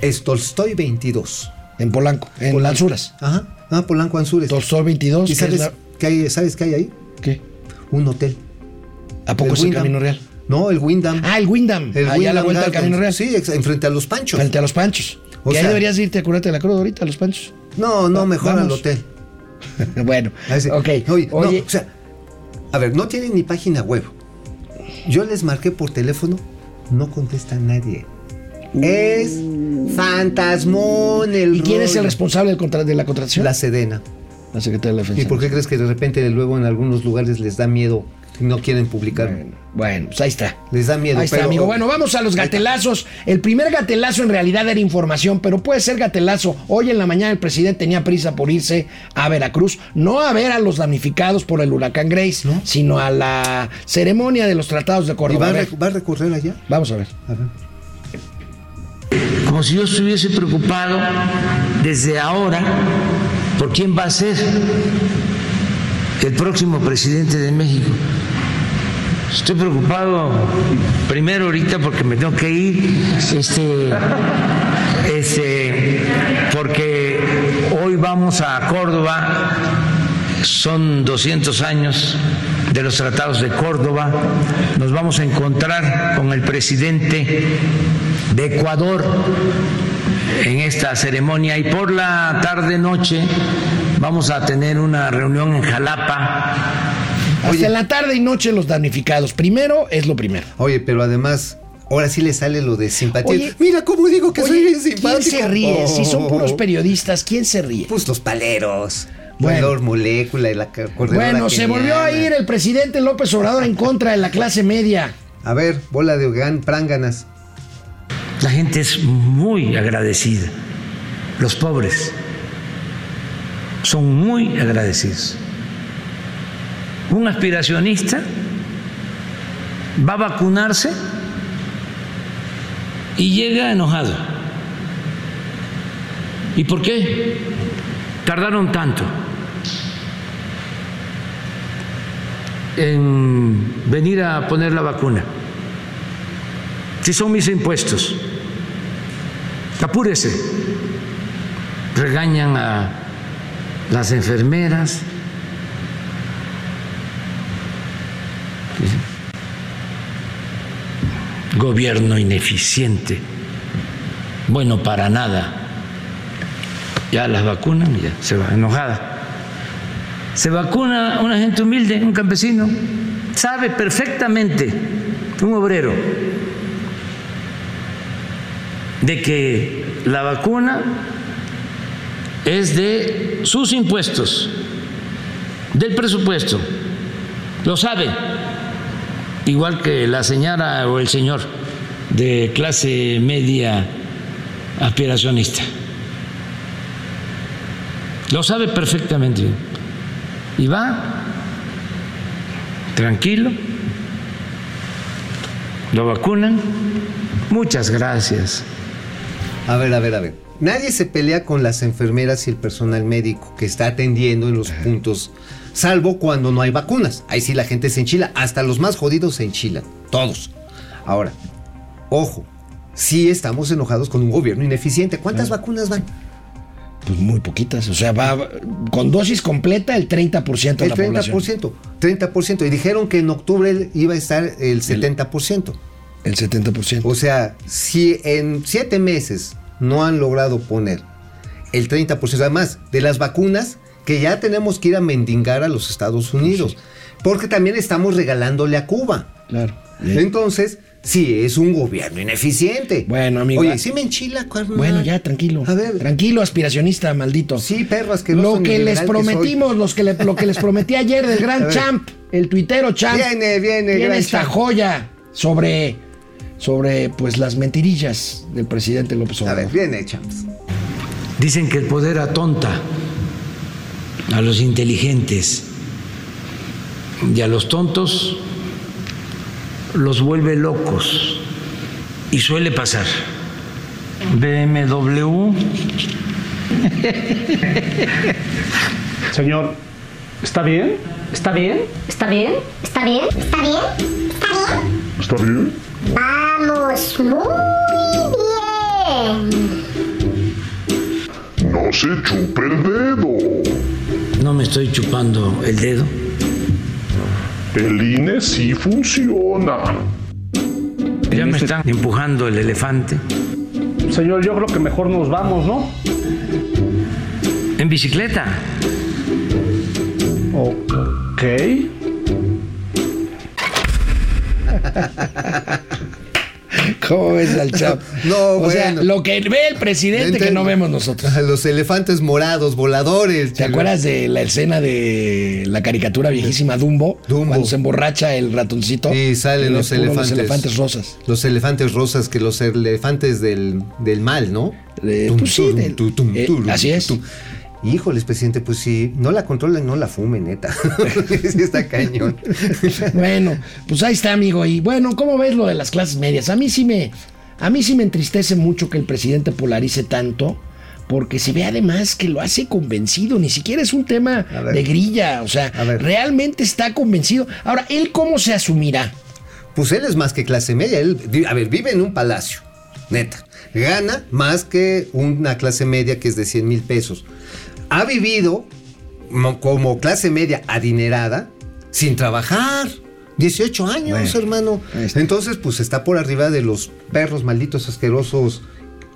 Speaker 2: Es Tolstoy 22.
Speaker 1: En Polanco, en Lanzuras.
Speaker 2: Ajá. Ah, Polanco Anzures.
Speaker 1: Tolstoy 22.
Speaker 2: ¿Y
Speaker 1: que
Speaker 2: sabes
Speaker 1: la-
Speaker 2: qué hay, sabes qué hay ahí?
Speaker 1: ¿Qué?
Speaker 2: Un hotel.
Speaker 1: ¿A poco es el. Camino Real?
Speaker 2: No, el Wyndham.
Speaker 1: Ah, el Windham.
Speaker 2: el
Speaker 1: Allá a la vuelta del. Camino Real.
Speaker 2: Sí, enfrente a los Panchos.
Speaker 1: Frente a los Panchos.
Speaker 2: O
Speaker 1: ahí deberías irte a curarte la cruda ahorita, a los Panchos.
Speaker 2: No, no,
Speaker 1: Va-
Speaker 2: mejor al hotel.
Speaker 1: bueno,
Speaker 2: A ese-
Speaker 1: ok.
Speaker 2: Oye, no, o sea, a ver, no tienen ni página web. Yo les marqué por teléfono, no contesta nadie. Es fantasmón el
Speaker 1: ¿y quién es el responsable de la contratación?
Speaker 2: La Sedena.
Speaker 1: La Secretaría de la Defensa.
Speaker 2: ¿Y por qué crees que de repente luego en algunos lugares les da miedo no quieren publicar?
Speaker 1: Bueno, bueno, pues ahí está.
Speaker 2: Les da miedo.
Speaker 1: Ahí está,
Speaker 2: pero-
Speaker 1: amigo. Bueno, vamos a los gatelazos. El primer gatelazo en realidad era información, pero puede ser gatelazo. Hoy en la mañana el presidente tenía prisa por irse a Veracruz, no a ver a los damnificados por el huracán Grace,
Speaker 2: ¿No?
Speaker 1: sino a la ceremonia de los tratados de
Speaker 2: ¿Y
Speaker 1: Córdoba.
Speaker 2: va a, va a recorrer allá?
Speaker 1: Vamos a ver.
Speaker 2: A ver.
Speaker 5: como si yo estuviese preocupado desde ahora por quién va a ser el próximo presidente de México. Estoy preocupado primero ahorita porque me tengo que ir, este, este, porque hoy vamos a Córdoba, son 200 años de los tratados de Córdoba, nos vamos a encontrar con el presidente de Ecuador en esta ceremonia y por la tarde noche vamos a tener una reunión en Jalapa.
Speaker 1: Hasta en la tarde y noche los damnificados. Primero es lo primero.
Speaker 2: Oye, pero además, ahora sí le sale lo de simpatía.
Speaker 1: Oye,
Speaker 2: Mira cómo digo que soy
Speaker 1: Oye,
Speaker 2: bien simpático.
Speaker 1: ¿Quién se ríe? Si son
Speaker 2: Oh.
Speaker 1: puros periodistas, ¿quién se ríe?
Speaker 2: Pues los paleros.
Speaker 1: Bueno.
Speaker 2: Molécula y la
Speaker 1: Bueno, se volvió a ir el presidente López Obrador en contra de la clase media.
Speaker 2: A ver, bola de gan pránganas.
Speaker 5: La gente es muy agradecida. Los pobres son muy agradecidos. Un aspiracionista va a vacunarse y llega enojado. ¿Y por qué tardaron tanto en venir a poner la vacuna? Si son mis impuestos. Apúrese. Regañan a las enfermeras. Gobierno ineficiente. Bueno, para nada. Ya las vacunan ya se va enojada. Se vacuna una gente humilde, un campesino. Sabe perfectamente, un obrero, de que la vacuna es de sus impuestos, del presupuesto. Lo sabe, igual que la señora o el señor de clase media aspiracionista. Lo sabe perfectamente. Y va tranquilo, lo vacunan. Muchas gracias.
Speaker 2: A ver, a ver, a ver. Nadie se pelea con las enfermeras y el personal médico que está atendiendo en los puntos, salvo cuando no hay vacunas. Ahí sí la gente se enchila, hasta los más jodidos se enchilan, todos. Ahora, ojo, sí estamos enojados con un gobierno ineficiente. ¿Cuántas vacunas van?
Speaker 1: Pues muy poquitas. O sea, va con dosis completa el 30% de
Speaker 2: El
Speaker 1: la población.
Speaker 2: 30%, 30%. Y dijeron que en octubre iba a estar el 70%.
Speaker 1: El 70%.
Speaker 2: O sea, si en siete meses no han logrado poner el 30%, además de las vacunas, que ya tenemos que ir a mendigar a los Estados Unidos, porque también estamos regalándole a Cuba.
Speaker 1: Claro.
Speaker 2: Entonces, sí, es un gobierno ineficiente.
Speaker 1: Bueno, amigo.
Speaker 2: Oye, sí me enchila, carnal.
Speaker 1: Bueno, ya, tranquilo.
Speaker 2: A ver.
Speaker 1: Tranquilo, aspiracionista, maldito.
Speaker 2: Sí.
Speaker 1: Lo que les
Speaker 2: liberal que soy.
Speaker 1: prometimos, los que le- lo que les prometí ayer del gran champ, el tuitero champ.
Speaker 2: Viene, viene,
Speaker 1: Viene
Speaker 2: gran
Speaker 1: esta
Speaker 2: champ.
Speaker 1: joya sobre, sobre pues las mentirillas del presidente López
Speaker 2: A
Speaker 1: Obrador.
Speaker 2: ver, viene, champs.
Speaker 5: Dicen que el poder atonta a los inteligentes y a los tontos los vuelve locos. Y suele pasar. BMW.
Speaker 8: Señor, ¿está bien? ¿Está bien?
Speaker 9: ¿Está bien? ¿Está bien? ¿Está bien?
Speaker 6: ¿Está bien?
Speaker 9: Vamos, muy bien.
Speaker 6: No se chupe el dedo.
Speaker 5: No me estoy chupando el dedo.
Speaker 6: El INE sí funciona.
Speaker 5: Ya me están empujando el elefante.
Speaker 8: Señor, yo creo que mejor nos vamos, ¿no?
Speaker 5: En bicicleta.
Speaker 1: ¿Cómo ves al champ?
Speaker 2: No,
Speaker 1: o sea, lo que ve el presidente que no vemos nosotros.
Speaker 2: Los elefantes morados, voladores.
Speaker 1: ¿Te acuerdas de la escena de la caricatura viejísima Dumbo?
Speaker 2: Dumbo.
Speaker 1: Cuando se emborracha el ratoncito.
Speaker 2: Y salen los elefantes.
Speaker 1: Los elefantes rosas.
Speaker 2: Los elefantes rosas, que los elefantes del, del mal, ¿no?
Speaker 1: Eh,
Speaker 2: Tum,
Speaker 1: pues sí,
Speaker 2: turum,
Speaker 1: del-
Speaker 2: tu, tum,
Speaker 1: eh, así es.
Speaker 2: Híjoles, presidente, pues sí, no la controlen, no la fumen, neta. está cañón.
Speaker 1: Bueno, pues ahí está, amigo. Y bueno, ¿cómo ves lo de las clases medias? A mí sí me, a mí sí me entristece mucho que el presidente polarice tanto, porque se ve además que lo hace convencido. Ni siquiera es un tema
Speaker 2: ver.
Speaker 1: de grilla. O sea, realmente está convencido. Ahora, ¿él cómo se asumirá?
Speaker 2: Pues él es más que clase media. Él, a ver, vive en un palacio, neta. Gana más que una clase media que es de 100 mil pesos. Ha vivido mo- como clase media adinerada sin trabajar. 18 años,
Speaker 1: Bueno,
Speaker 2: hermano. Entonces, pues está por arriba de los perros malditos asquerosos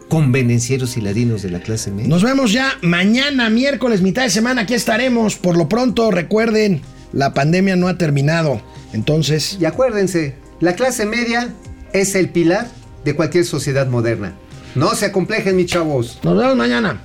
Speaker 2: convenencieros y ladinos de la clase media.
Speaker 1: Nos vemos ya mañana, miércoles, mitad de semana. Aquí estaremos. Por lo pronto, recuerden, la pandemia no ha terminado. Entonces,
Speaker 2: Y acuérdense, la clase media es el pilar de cualquier sociedad moderna. No se acomplejen, mis chavos.
Speaker 1: nos vemos mañana.